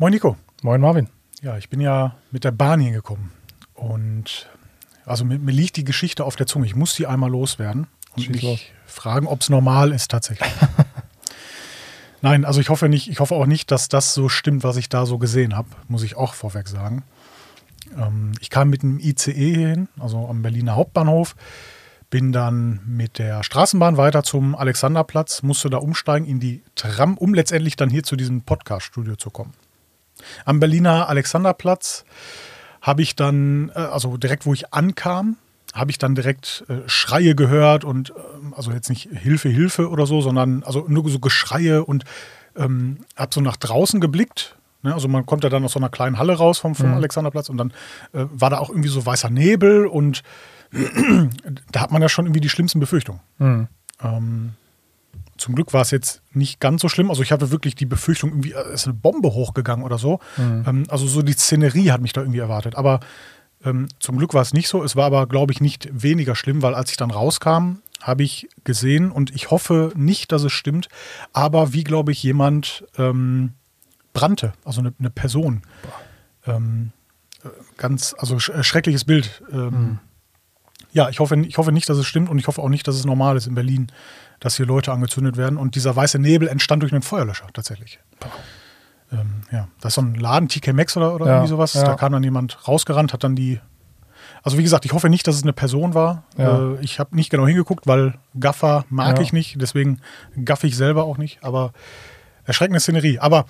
Moin Nico. Moin Marvin. Ja, ich bin ja mit der Bahn hier gekommen. Und also mir, mir liegt die Geschichte auf der Zunge. Ich muss die einmal loswerden und Schieß mich los. fragen, ob es normal ist tatsächlich. Nein, also ich hoffe nicht, ich hoffe auch nicht, dass das so stimmt, was ich da so gesehen habe, muss ich auch vorweg sagen. Ähm, ich kam mit einem ICE hier hin, also am Berliner Hauptbahnhof, bin dann mit der Straßenbahn weiter zum Alexanderplatz, musste da umsteigen in die Tram, um letztendlich dann hier zu diesem Podcast-Studio zu kommen. Am Berliner Alexanderplatz habe ich dann, äh, also direkt wo ich ankam, habe ich dann direkt äh, Schreie gehört und ähm, also jetzt nicht Hilfe, Hilfe oder so, sondern also nur so Geschreie und ähm, habe so nach draußen geblickt. Ne? Also man kommt ja dann aus so einer kleinen Halle raus vom, vom Alexanderplatz und dann äh, war da auch irgendwie so weißer Nebel und da hat man ja schon irgendwie die schlimmsten Befürchtungen. Ähm, zum Glück war es jetzt nicht ganz so schlimm. Also ich hatte wirklich die Befürchtung, irgendwie äh, ist eine Bombe hochgegangen oder so. Ähm, also so die Szenerie hat mich da irgendwie erwartet. Aber ähm, zum Glück war es nicht so. Es war aber, glaube ich, nicht weniger schlimm, weil als ich dann rauskam, habe ich gesehen und ich hoffe nicht, dass es stimmt, aber wie, glaube ich, jemand ähm, brannte, also eine, eine Person. Ähm, äh, ganz, also sch äh, schreckliches Bild. Ähm, Ja, ich hoffe, ich hoffe nicht, dass es stimmt und ich hoffe auch nicht, dass es normal ist in Berlin, dass hier Leute angezündet werden. Und dieser weiße Nebel entstand durch einen Feuerlöscher tatsächlich. Ähm, ja, das ist so ein Laden, TK Maxx oder, oder Ja, irgendwie sowas. ja. Da kam dann jemand rausgerannt, hat dann die. Also wie gesagt, ich hoffe nicht, dass es eine Person war. Ja. Äh, ich habe nicht genau hingeguckt, weil Gaffer mag ich nicht. Deswegen gaffe ich selber auch nicht. Aber erschreckende Szenerie. Aber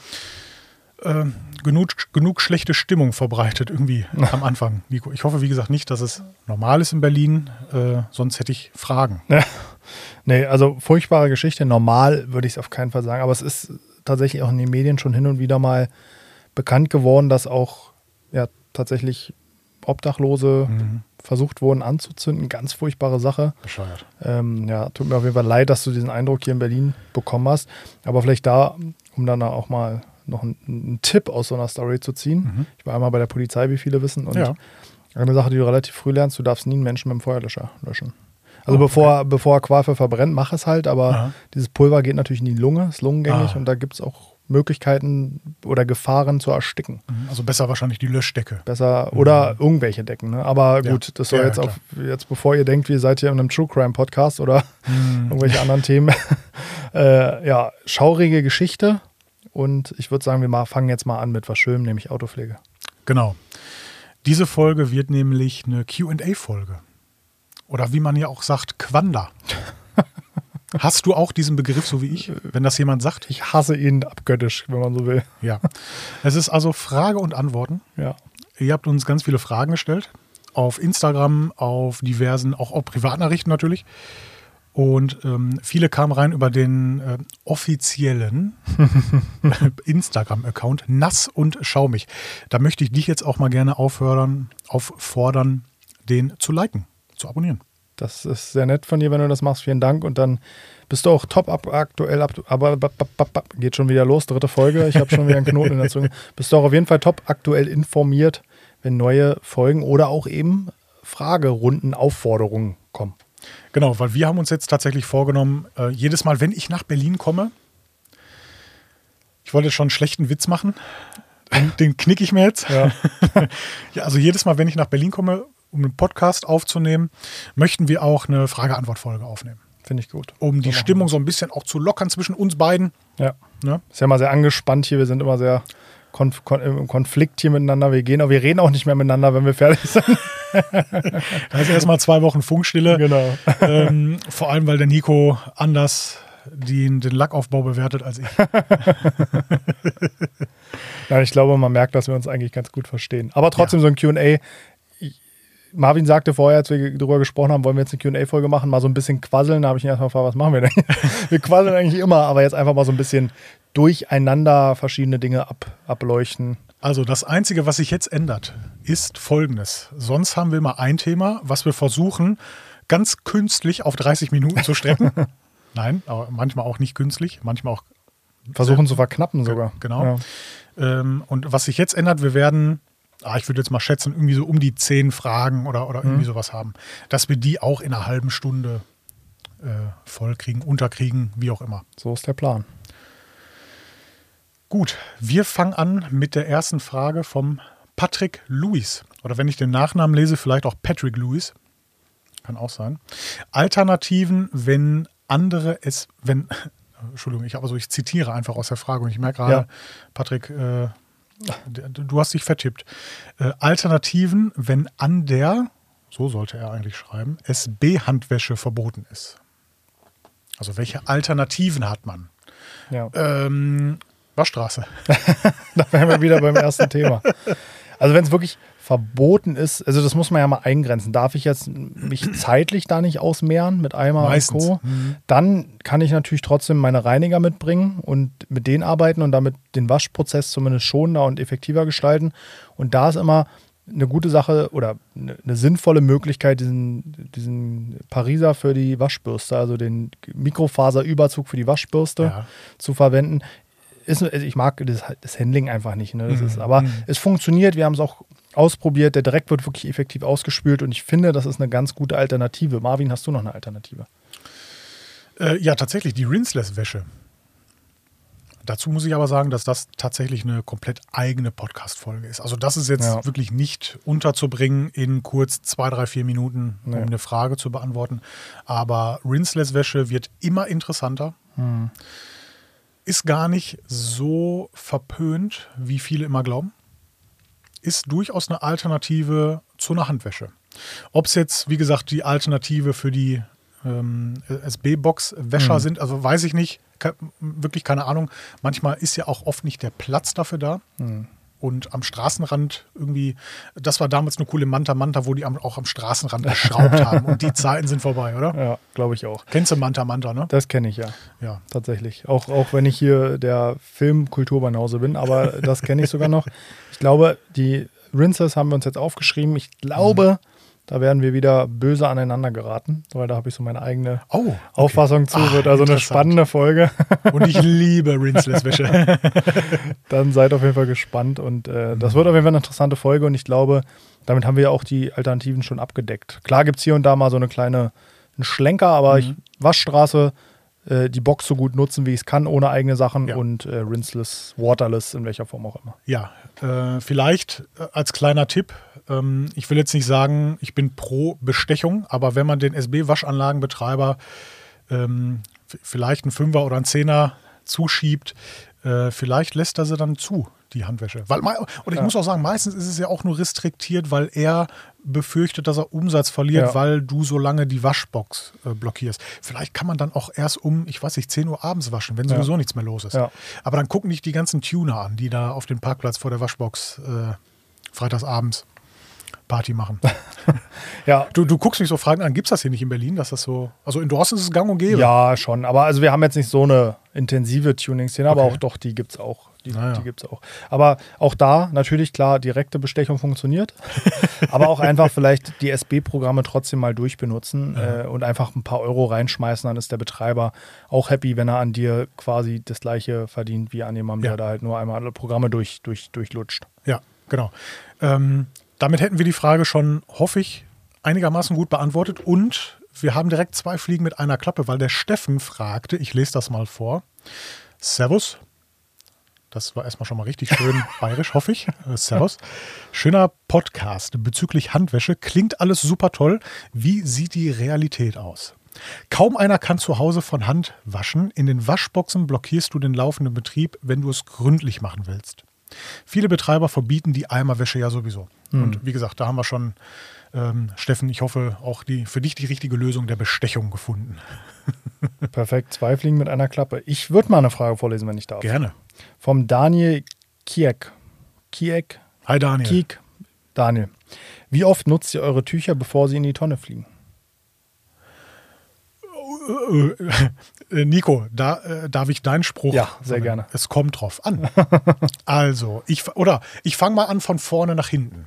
äh, genug, genug schlechte Stimmung verbreitet irgendwie am Anfang, Nico. Ich hoffe, wie gesagt, nicht, dass es normal ist in Berlin. Äh, sonst hätte ich Fragen. Ja. Nee, also furchtbare Geschichte. Normal würde ich es auf keinen Fall sagen, aber es ist tatsächlich auch in den Medien schon hin und wieder mal bekannt geworden, dass auch ja tatsächlich Obdachlose versucht wurden anzuzünden. Ganz furchtbare Sache. Bescheuert. Ähm, ja, tut mir auf jeden Fall leid, dass du diesen Eindruck hier in Berlin bekommen hast. Aber vielleicht da, um dann auch mal noch einen, einen Tipp aus so einer Story zu ziehen. Ich war einmal bei der Polizei, wie viele wissen. Und Ja. eine Sache, die du relativ früh lernst, du darfst nie einen Menschen mit dem Feuerlöscher löschen. Also Oh, bevor, bevor er Qualvoll verbrennt, mach es halt, aber Aha. dieses Pulver geht natürlich in die Lunge, ist lungengängig Ah. und da gibt es auch Möglichkeiten oder Gefahren zu ersticken. Also besser wahrscheinlich die Löschdecke. Besser oder irgendwelche Decken. Ne? Aber Mhm. Ja. gut, das soll Ja, jetzt auch, jetzt bevor ihr denkt, wir seid hier in einem True Crime Podcast oder Mhm. irgendwelche anderen Themen. äh, ja, schaurige Geschichte. Und ich würde sagen, wir mal, fangen jetzt mal an mit was Schönem, nämlich Autopflege. Genau. Diese Folge wird nämlich eine QA-Folge. Oder wie man ja auch sagt, Quanda. Hast du auch diesen Begriff, so wie ich, wenn das jemand sagt? Ich hasse ihn abgöttisch, wenn man so will. Ja. Es ist also Frage und Antworten. Ja. Ihr habt uns ganz viele Fragen gestellt. Auf Instagram, auf diversen, auch auf Privatnachrichten natürlich. Und ähm, viele kamen rein über den äh, offiziellen Instagram-Account Nass und Schaumig. Da möchte ich dich jetzt auch mal gerne aufhören, auffordern, den zu liken, zu abonnieren. Das ist sehr nett von dir, wenn du das machst. Vielen Dank. Und dann bist du auch top up aktuell. Up, aber geht schon wieder los, dritte Folge. Ich habe schon wieder einen Knoten in der Zunge. Bist du auch auf jeden Fall top aktuell informiert, wenn neue Folgen oder auch eben Fragerunden, Aufforderungen kommen. Genau, weil wir haben uns jetzt tatsächlich vorgenommen, äh, jedes Mal, wenn ich nach Berlin komme, ich wollte schon einen schlechten Witz machen, den, den knick ich mir jetzt. Ja. Ja, also jedes Mal, wenn ich nach Berlin komme, um einen Podcast aufzunehmen, möchten wir auch eine Frage-Antwort-Folge aufnehmen. Finde ich gut. Um die So Stimmung so ein bisschen auch zu lockern zwischen uns beiden. Ja. Ne? Ist ja mal sehr angespannt hier. Wir sind immer sehr konf kon im Konflikt hier miteinander. Wir gehen, aber wir reden auch nicht mehr miteinander, wenn wir fertig sind. Da ist erstmal zwei Wochen Funkstille. genau. ähm, vor allem, weil der Nico anders den, den Lackaufbau bewertet als ich. Nein, ich glaube, man merkt, dass wir uns eigentlich ganz gut verstehen. Aber trotzdem so ein QA. Marvin sagte vorher, als wir darüber gesprochen haben, wollen wir jetzt eine QA-Folge machen, mal so ein bisschen quasseln. Da habe ich ihn erstmal gefragt, was machen wir denn? Wir quasseln eigentlich immer, aber jetzt einfach mal so ein bisschen durcheinander verschiedene Dinge ab, ableuchten. Also das Einzige, was sich jetzt ändert, ist Folgendes. Sonst haben wir immer ein Thema, was wir versuchen, ganz künstlich auf 30 Minuten zu strecken. Nein, aber manchmal auch nicht künstlich, manchmal auch Versuchen zu verknappen sogar. genau. Ja. Ähm, und was sich jetzt ändert, wir werden, ah, ich würde jetzt mal schätzen, irgendwie so um die zehn Fragen oder, oder irgendwie sowas haben, dass wir die auch in einer halben Stunde äh, vollkriegen, unterkriegen, wie auch immer. So ist der Plan. Gut, wir fangen an mit der ersten Frage vom Patrick Lewis. Oder wenn ich den Nachnamen lese, vielleicht auch Patrick Lewis. Kann auch sein. Alternativen, wenn andere es, wenn, Entschuldigung, ich, aber so, ich zitiere einfach aus der Frage und ich merke gerade, Ja. Patrick, äh, du hast dich vertippt. Äh, Alternativen, wenn an der, so sollte er eigentlich schreiben, SB-Handwäsche verboten ist. Also welche Alternativen hat man? Ja. Ähm, Waschstraße. Da wären wir wieder beim ersten Thema. Also wenn es wirklich verboten ist, also das muss man ja mal eingrenzen. Darf ich jetzt mich zeitlich da nicht ausmehren mit Eimer Meistens. und Co., dann kann ich natürlich trotzdem meine Reiniger mitbringen und mit denen arbeiten und damit den Waschprozess zumindest schonender und effektiver gestalten. Und da ist immer eine gute Sache oder eine, sinnvolle Möglichkeit, diesen, diesen Pariser für die Waschbürste, also den Mikrofaserüberzug für die Waschbürste Ja. zu verwenden. Ist, also ich mag das, das Handling einfach nicht. Ne? Mhm. ist, aber es funktioniert, wir haben es auch ausprobiert. Der Dreck wird wirklich effektiv ausgespült und ich finde, das ist eine ganz gute Alternative. Marvin, hast du noch eine Alternative? Äh, ja, tatsächlich, die Rinseless-Wäsche. Dazu muss ich aber sagen, dass das tatsächlich eine komplett eigene Podcast-Folge ist. Also das ist jetzt Ja. wirklich nicht unterzubringen in kurz zwei, drei, vier Minuten, um Nee. eine Frage zu beantworten. Aber Rinseless-Wäsche wird immer interessanter. Hm. Ist gar nicht so verpönt, wie viele immer glauben. Ist durchaus eine Alternative zu einer Handwäsche. Ob es jetzt, wie gesagt, die Alternative für die ähm, SB-Box-Wäscher Mhm. sind, also weiß ich nicht, ke wirklich keine Ahnung. Manchmal ist ja auch oft nicht der Platz dafür da. Mhm. Und am Straßenrand irgendwie, das war damals eine coole Manta Manta, wo die am, auch am Straßenrand geschraubt haben. Und die Zeiten sind vorbei, oder? Ja, glaube ich auch. Kennst du Manta Manta, ne? Das kenne ich ja, Ja. tatsächlich. Auch, auch wenn ich hier der Filmkulturbanause bin, aber das kenne ich sogar noch. Ich glaube, die Rincers haben wir uns jetzt aufgeschrieben. Ich glaube, da werden wir wieder böse aneinander geraten, weil da habe ich so meine eigene Oh. okay. Auffassung zu. Ah, Wird also eine spannende Folge. Und ich liebe Rinseless-Wäsche. Dann seid auf jeden Fall gespannt und äh, das wird auf jeden Fall eine interessante Folge und ich glaube, damit haben wir ja auch die Alternativen schon abgedeckt. Klar gibt es hier und da mal so eine kleine einen Schlenker, aber Mhm. ich Waschstraße, äh, die Box so gut nutzen, wie ich es kann, ohne eigene Sachen Ja. und äh, rinseless, waterless, in welcher Form auch immer. Ja, äh, vielleicht äh, als kleiner Tipp. Ähm, ich will jetzt nicht sagen, ich bin pro Bestechung, aber wenn man den SB-Waschanlagenbetreiber ähm, vielleicht einen Fünfer oder einen Zehner zuschiebt, äh, vielleicht lässt er sie dann zu, die Handwäsche. Weil, und ich Ja. muss auch sagen, meistens ist es ja auch nur restriktiert, weil er befürchtet, dass er Umsatz verliert, Ja. weil du so lange die Waschbox äh, blockierst. Vielleicht kann man dann auch erst um, ich weiß nicht, 10 Uhr abends waschen, wenn Ja. sowieso nichts mehr los ist. Ja. Aber dann gucken nicht die ganzen Tuner an, die da auf dem Parkplatz vor der Waschbox äh, freitagsabends Party machen. Ja, Du, du guckst mich so Fragen an, gibt es das hier nicht in Berlin, dass das so. Also in Dorsten ist es gang und gäbe. ja, schon. Aber also wir haben jetzt nicht so eine intensive Tuning-Szene, aber Okay. auch doch, die gibt es auch. Die, Naja. die gibt's auch. Aber auch da natürlich klar, direkte Bestechung funktioniert. aber auch einfach vielleicht die SB-Programme trotzdem mal durchbenutzen äh, und einfach ein paar Euro reinschmeißen, dann ist der Betreiber auch happy, wenn er an dir quasi das gleiche verdient wie an jemandem, Ja. der da halt nur einmal alle Programme durch, durch, durchlutscht. Ja, genau. Ähm, damit hätten wir die Frage schon, hoffe ich, einigermaßen gut beantwortet. Und wir haben direkt zwei Fliegen mit einer Klappe, weil der Steffen fragte, ich lese das mal vor. Servus. Das war erstmal schon mal richtig schön bayerisch, hoffe ich. Äh, Servus. Schöner Podcast bezüglich Handwäsche. Klingt alles super toll. Wie sieht die Realität aus? Kaum einer kann zu Hause von Hand waschen. In den Waschboxen blockierst du den laufenden Betrieb, wenn du es gründlich machen willst. Viele Betreiber verbieten die Eimerwäsche ja sowieso. Und wie gesagt, da haben wir schon, ähm, Steffen, ich hoffe, auch die, für dich die richtige Lösung der Bestechung gefunden. Perfekt, zwei Fliegen mit einer Klappe. Ich würde mal eine Frage vorlesen, wenn ich darf. Gerne. Vom Daniel Kiek. Kiek? Hi Daniel. Kiek? Daniel. Wie oft nutzt ihr eure Tücher, bevor sie in die Tonne fliegen? Äh, Nico, da äh, darf ich deinen Spruch. Ja, sehr verwenden? gerne. Es kommt drauf an. also, ich oder ich fange mal an von vorne nach hinten.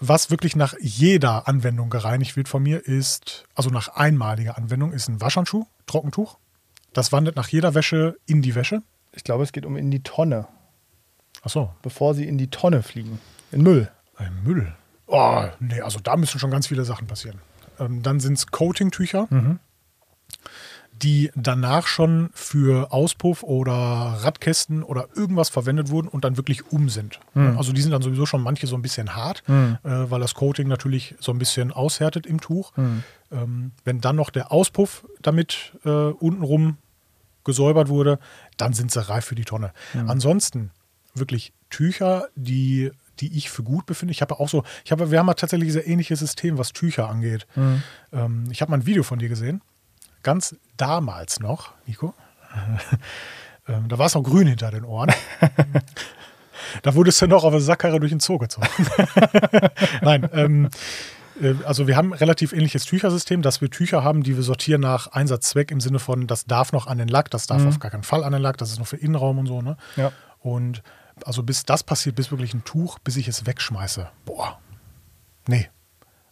Was wirklich nach jeder Anwendung gereinigt wird von mir, ist, also nach einmaliger Anwendung, ist ein Waschhandschuh, Trockentuch. Das wandert nach jeder Wäsche in die Wäsche. Ich glaube, es geht um in die Tonne, Achso, bevor sie in die Tonne fliegen. In Müll. ein Müll. Oh, nee, also da müssen schon ganz viele Sachen passieren. Ähm, dann sind es Coating-Tücher. die danach schon für Auspuff oder Radkästen oder irgendwas verwendet wurden und dann wirklich um sind. Hm. Also die sind dann sowieso schon manche so ein bisschen hart, Hm. äh, weil das Coating natürlich so ein bisschen aushärtet im Tuch. Hm. Ähm, wenn dann noch der Auspuff damit äh, untenrum gesäubert wurde, dann sind sie reif für die Tonne. Ansonsten wirklich Tücher, die, die ich für gut befinde. Ich habe auch so, ich habe, wir haben ja tatsächlich ein ähnliches System, was Tücher angeht. Hm. Ähm, ich habe mal ein Video von dir gesehen, ganz damals noch, Nico. ähm, da war es noch grün hinter den Ohren. da wurdest du noch auf eine Sackkarre durch den Zoo gezogen. Nein, ähm, äh, also wir haben ein relativ ähnliches Tüchersystem, dass wir Tücher haben, die wir sortieren nach Einsatzzweck im Sinne von, das darf noch an den Lack, das darf Mhm. auf gar keinen Fall an den Lack, das ist nur für Innenraum und so. Ne? Ja. Und also bis das passiert, bis wirklich ein Tuch, bis ich es wegschmeiße. Boah. Nee.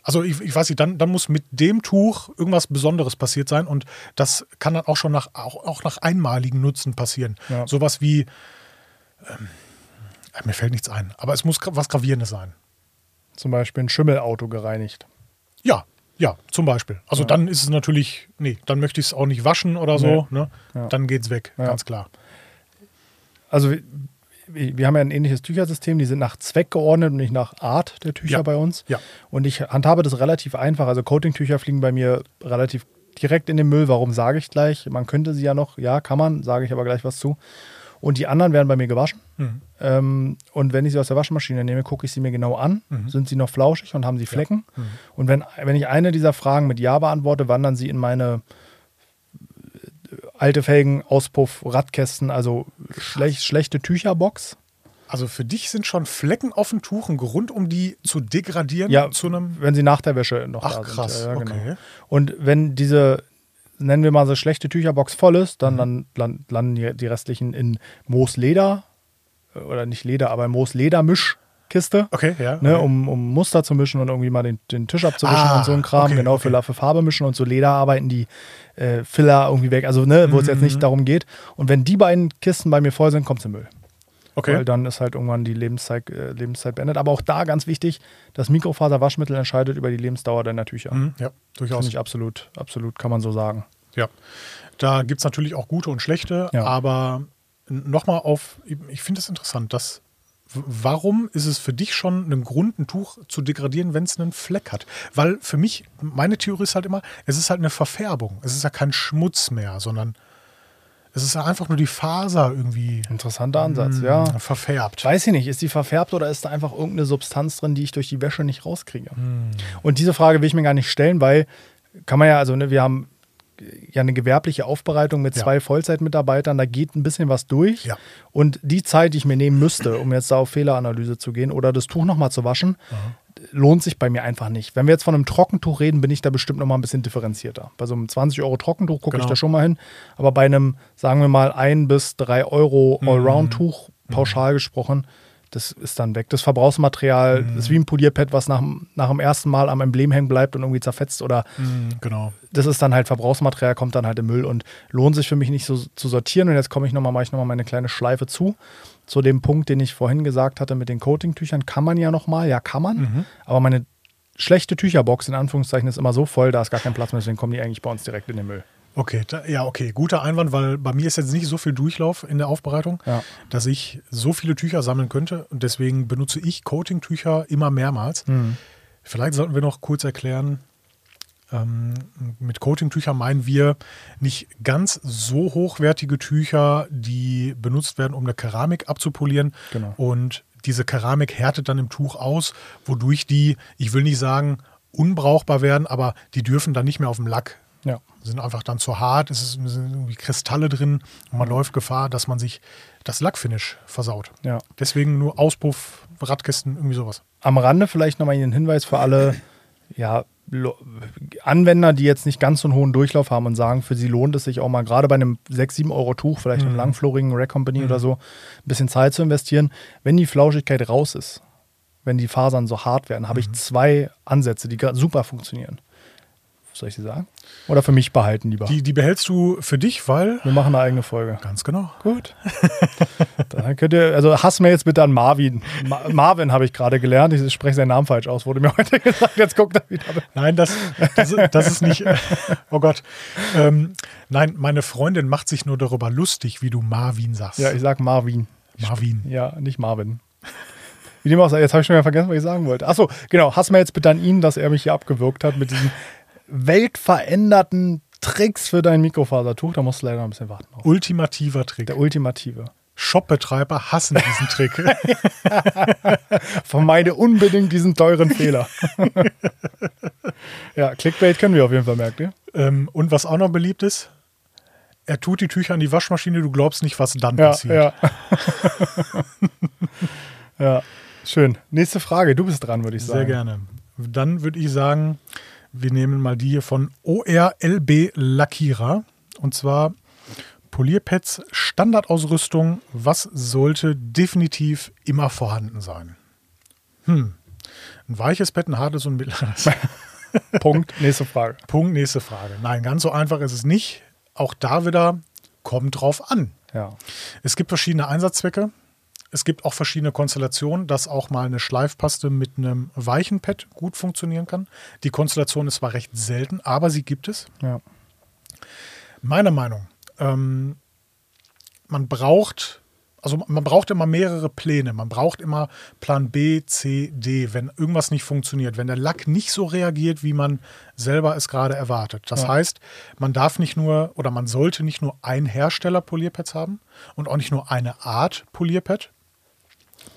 Also ich, ich weiß nicht, dann, dann muss mit dem Tuch irgendwas Besonderes passiert sein und das kann dann auch schon nach, auch, auch nach einmaligen Nutzen passieren. Ja. Sowas wie, ähm, mir fällt nichts ein, aber es muss was Gravierendes sein. Zum Beispiel ein Schimmelauto gereinigt. Ja, ja, zum Beispiel. Also Ja. dann ist es natürlich, nee, dann möchte ich es auch nicht waschen oder so, ne? Ja. Dann geht's weg, Ja. ganz klar. Also wir, haben ja ein ähnliches Tüchersystem, die sind nach Zweck geordnet und nicht nach Art der Tücher Ja. bei uns. Ja. Und ich handhabe das relativ einfach. Also Coating-Tücher fliegen bei mir relativ direkt in den Müll. Warum sage ich gleich? Man könnte sie ja noch, ja, kann man, sage ich aber gleich was zu. Und die anderen werden bei mir gewaschen. Mhm. Ähm, und wenn ich sie aus der Waschmaschine nehme, gucke ich sie mir genau an. Mhm. Sind sie noch flauschig und haben sie Flecken? Mhm. Und wenn, wenn ich eine dieser Fragen mit Ja beantworte, wandern sie in meine alte Felgen, Auspuff, Radkästen, also schlecht, schlechte Tücherbox. Also für dich sind schon Flecken auf dem Tuch ein Grund, um die zu degradieren Ja, zu einem. wenn sie nach der Wäsche noch Ach da krass, sind. Ja, ja, genau. okay. Und wenn diese, nennen wir mal so schlechte Tücherbox voll ist, dann, Mhm. dann land- landen die, restlichen in Moosleder äh, oder nicht Leder, aber Moosleder-Mischkiste. Okay, ja. Ne, okay. um, um Muster zu mischen und irgendwie mal den, den Tisch abzuwischen Ah, und so ein Kram. okay, genau, okay. für, für Farbe mischen und so Lederarbeiten, die äh, Filler irgendwie weg. Also, ne, wo es jetzt Mhm. nicht darum geht. Und wenn die beiden Kisten bei mir voll sind, kommt es in Müll. okay. Weil dann ist halt irgendwann die Lebenszeit, äh, Lebenszeit beendet. Aber auch da ganz wichtig, das Mikrofaserwaschmittel entscheidet über die Lebensdauer deiner Tücher. Mhm, ja, durchaus. Finde ich absolut, absolut, kann man so sagen. Ja. Da gibt es natürlich auch gute und schlechte, Ja. aber nochmal auf, ich finde es interessant, dass warum ist es für dich schon ein Grund, ein Tuch zu degradieren, wenn es einen Fleck hat? Weil für mich, meine Theorie ist halt immer, es ist halt eine Verfärbung. Es ist ja kein Schmutz mehr, sondern es ist einfach nur die Faser irgendwie Interessanter Ansatz, mm, ja. verfärbt. Weiß ich nicht, ist die verfärbt oder ist da einfach irgendeine Substanz drin, die ich durch die Wäsche nicht rauskriege? Hm. Und diese Frage will ich mir gar nicht stellen, weil kann man ja, also ne, wir haben ja eine gewerbliche Aufbereitung mit Ja. zwei Vollzeitmitarbeitern, da geht ein bisschen was durch. Ja. Und die Zeit, die ich mir nehmen müsste, um jetzt da auf Fehleranalyse zu gehen oder das Tuch nochmal zu waschen, lohnt sich bei mir einfach nicht. Wenn wir jetzt von einem Trockentuch reden, bin ich da bestimmt nochmal ein bisschen differenzierter. Bei so einem 20 Euro Trockentuch gucke ich Genau. da schon mal hin. Aber bei einem, sagen wir mal, 1 bis 3 Euro Mhm. Allround-Tuch, pauschal gesprochen, das ist dann weg. Das Verbrauchsmaterial Mhm. ist wie ein Polierpad, was nach, dem- nach dem ersten Mal am Emblem hängen bleibt und irgendwie zerfetzt oder Mm, genau. das ist dann halt Verbrauchsmaterial, kommt dann halt im Müll und lohnt sich für mich nicht so zu sortieren. Und jetzt komme ich nochmal, mache ich nochmal meine kleine Schleife zu. Zu dem Punkt, den ich vorhin gesagt hatte mit den Coating-Tüchern, kann man ja nochmal, ja kann man, Mhm. aber meine schlechte Tücherbox in Anführungszeichen ist immer so voll, da ist gar kein Platz mehr, deswegen kommen die eigentlich bei uns direkt in den Müll. Okay, da, ja, okay, guter Einwand, weil bei mir ist jetzt nicht so viel Durchlauf in der Aufbereitung, Ja. dass ich so viele Tücher sammeln könnte. Und deswegen benutze ich Coating-Tücher immer mehrmals. Mhm. Vielleicht sollten wir noch kurz erklären, ähm, mit Coating-Tüchern meinen wir nicht ganz so hochwertige Tücher, die benutzt werden, um eine Keramik abzupolieren. Genau. Und diese Keramik härtet dann im Tuch aus, wodurch die, ich will nicht sagen, unbrauchbar werden, aber die dürfen dann nicht mehr auf dem Lack Ja. sind einfach dann zu hart, es sind irgendwie Kristalle drin und man läuft Gefahr, dass man sich das Lackfinish versaut. ja. Deswegen nur Auspuff, Radkästen, irgendwie sowas. Am Rande vielleicht nochmal einen Hinweis für alle ja, Anwender, die jetzt nicht ganz so einen hohen Durchlauf haben und sagen, für sie lohnt es sich auch mal gerade bei einem 6, 7 Euro Tuch, vielleicht einem Mhm. langflorigen Rack Company oder so, ein bisschen Zeit zu investieren. Wenn die Flauschigkeit raus ist, wenn die Fasern so hart werden, habe ich zwei Ansätze, die super funktionieren. Soll ich sie sagen? Oder für mich behalten lieber? Die, die behältst du für dich, weil. Wir machen eine eigene Folge. Ganz genau. Gut. Dann könnt ihr, also Hassmails bitte an Marvin. Ma Marvin habe ich gerade gelernt. Ich spreche seinen Namen falsch aus, wurde mir heute gesagt. Jetzt guckt er wieder. Nein, das, das, das ist nicht. Oh Gott. Ähm, nein, meine Freundin macht sich nur darüber lustig, wie du Marvin sagst. Ja, ich sag Marvin. Marvin. Ja, nicht Marvin. Wie dem auch sei, jetzt habe ich schon wieder vergessen, was ich sagen wollte. Achso, genau, Hassmails bitte an ihn, dass er mich hier abgewürgt hat mit diesen weltveränderten Tricks für dein Mikrofasertuch. Da musst du leider noch ein bisschen warten. Auf. Ultimativer Trick. Der ultimative. Shopbetreiber hassen diesen Trick. Vermeide unbedingt diesen teuren Fehler. ja, Clickbait können wir auf jeden Fall, merkt ihr? ähm, und was auch noch beliebt ist, er tut die Tücher in die Waschmaschine, du glaubst nicht, was dann Ja, passiert. ja. ja, schön. Nächste Frage. Du bist dran, würde ich sagen. Sehr gerne. Dann würde ich sagen, wir nehmen mal die hier von ORLB Lackierer. Und zwar Polierpads, Standardausrüstung. Was sollte definitiv immer vorhanden sein? Hm. Ein weiches Bett, ein hartes und ein mittleres. Punkt. Nächste Frage. Punkt, nächste Frage. Nein, ganz so einfach ist es nicht. Auch da wieder kommt drauf an. Ja. Es gibt verschiedene Einsatzzwecke. Es gibt auch verschiedene Konstellationen, dass auch mal eine Schleifpaste mit einem weichen Pad gut funktionieren kann. Die Konstellation ist zwar recht selten, aber sie gibt es. Ja. Meine Meinung, ähm, man braucht, also man braucht immer mehrere Pläne. Man braucht immer Plan B, C, D, wenn irgendwas nicht funktioniert, wenn der Lack nicht so reagiert, wie man selber es gerade erwartet. Das Ja. heißt, man darf nicht nur oder man sollte nicht nur ein Hersteller Polierpads haben und auch nicht nur eine Art Polierpad,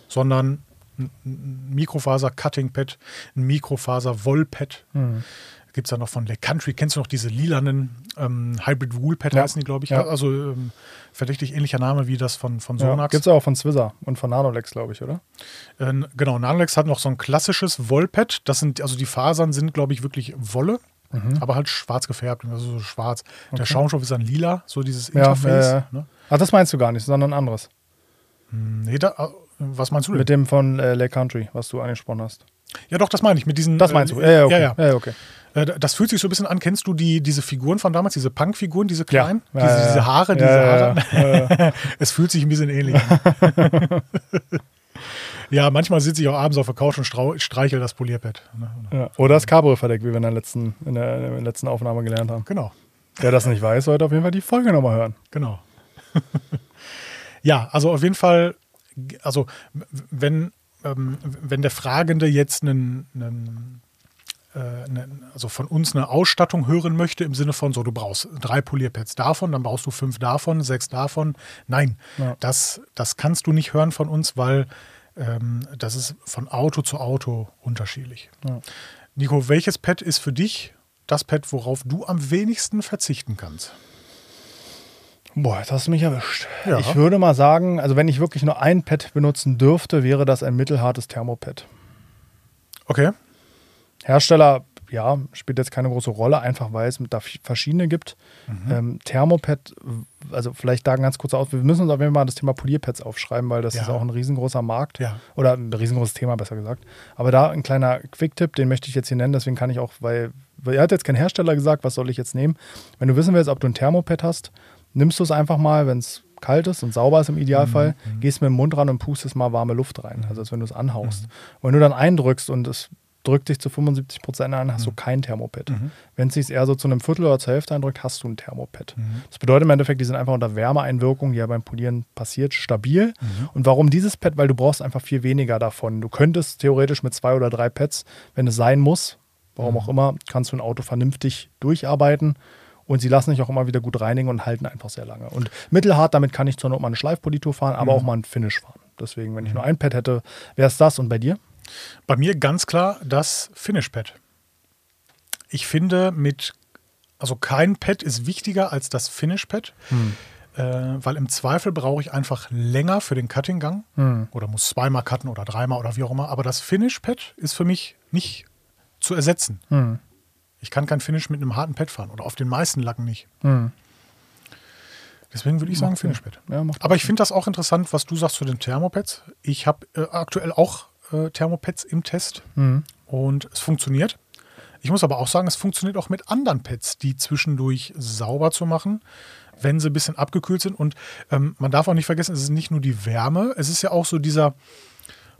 sondern ein Mikrofaser-Cutting-Pad, ein Mikrofaser-Wollpad. Mhm. Gibt es da noch von Le Country, kennst du noch diese lilanen ähm, Hybrid Wool Pad Ja. heißen die, glaube ich. Ja. Also ähm, verdächtig ähnlicher Name wie das von, von ja. Sonax. Gibt es auch von Swizzer und von Nanolex, glaube ich, oder? Äh, genau, Nanolex hat noch so ein klassisches Wollpad. Das sind, also die Fasern sind, glaube ich, wirklich Wolle, aber halt schwarz gefärbt, also so schwarz. Der Schaumstoff ist dann lila, so dieses Ja, Interface. ja, ja. Ne? Ach, das meinst du gar nicht, sondern ein anderes. Nee, da, was meinst du denn? Mit dem von äh, Lake Country, was du angesprochen hast. ja, doch, das meine ich. Mit diesen, Das meinst du? Äh, Ja, ja, okay. ja, ja. ja, okay. Äh, Das fühlt sich so ein bisschen an. Kennst du die, diese Figuren von damals, diese Punk-Figuren, diese kleinen? Ja, diese, diese Haare, diese Haare. Es fühlt sich ein bisschen ähnlich an. ja, manchmal sitze ich auch abends auf der Couch und streichel das Polierpad. ne? Ja. Oder das Cabrio-Verdeck, wie wir in der, letzten, in, der, in der letzten Aufnahme gelernt haben. Genau, Wer das nicht weiß, sollte auf jeden Fall die Folge nochmal hören. genau. ja, also auf jeden Fall, also wenn, ähm, wenn der Fragende jetzt einen, einen äh, einen- also von uns eine Ausstattung hören möchte im Sinne von so, du brauchst drei Polierpads davon, dann brauchst du fünf davon, sechs davon. Nein, Ja. das, das kannst du nicht hören von uns, weil ähm, das ist von Auto zu Auto unterschiedlich. Ja. Nico, welches Pad ist für dich das Pad, worauf du am wenigsten verzichten kannst? Boah, jetzt hast du mich erwischt. Ja. Ich würde mal sagen, also wenn ich wirklich nur ein Pad benutzen dürfte, wäre das ein mittelhartes Thermopad. Okay. Hersteller, ja, spielt jetzt keine große Rolle, einfach weil es da verschiedene gibt. Mhm. Ähm, Thermopad, also vielleicht da ganz kurz aus, wir müssen uns auf jeden Fall das Thema Polierpads aufschreiben, weil das Ja. ist auch ein riesengroßer Markt. Ja. Oder ein riesengroßes Thema, besser gesagt. Aber da ein kleiner Quick-Tipp, den möchte ich jetzt hier nennen, deswegen kann ich auch, weil, weil er hat jetzt kein Hersteller gesagt, was soll ich jetzt nehmen. Wenn du wissen willst, ob du ein Thermopad hast, nimmst du es einfach mal, wenn es kalt ist und sauber ist im Idealfall, Mhm. gehst mit dem Mund ran und pustest mal warme Luft rein, also als wenn du es anhaust. Und wenn du dann eindrückst und es drückt dich zu 75 Prozent an, hast du kein Thermopad. Wenn es sich eher so zu einem Viertel oder zur Hälfte eindrückt, hast du ein Thermopad. Das bedeutet im Endeffekt, die sind einfach unter Wärmeeinwirkung, die ja beim Polieren passiert, stabil. Und warum dieses Pad? Weil du brauchst einfach viel weniger davon. Du könntest theoretisch mit zwei oder drei Pads, wenn es sein muss, warum auch immer, kannst du ein Auto vernünftig durcharbeiten. Und sie lassen sich auch immer wieder gut reinigen und halten einfach sehr lange. Und mittelhart, damit kann ich zur Not mal eine Schleifpolitur fahren, aber auch mal ein Finish fahren. Deswegen, wenn ich nur ein Pad hätte, wäre es das. Und bei dir? Bei mir ganz klar das Finish-Pad. Ich finde, mit, also kein Pad ist wichtiger als das Finish-Pad, äh, weil im Zweifel brauche ich einfach länger für den Cutting-Gang oder muss zweimal cutten oder dreimal oder wie auch immer. Aber das Finish-Pad ist für mich nicht zu ersetzen. Hm. Ich kann kein Finish mit einem harten Pad fahren oder auf den meisten Lacken nicht. Hm. Deswegen würde ich sagen Macht Sinn. Finish-Pad. Ja, Aber ich finde das auch interessant, was du sagst zu den Thermopads. Ich habe äh, aktuell auch äh, Thermopads im Test Hm. und es funktioniert. Ich muss aber auch sagen, es funktioniert auch mit anderen Pads, die zwischendurch sauber zu machen, wenn sie ein bisschen abgekühlt sind. Und ähm, man darf auch nicht vergessen, es ist nicht nur die Wärme, es ist ja auch so dieser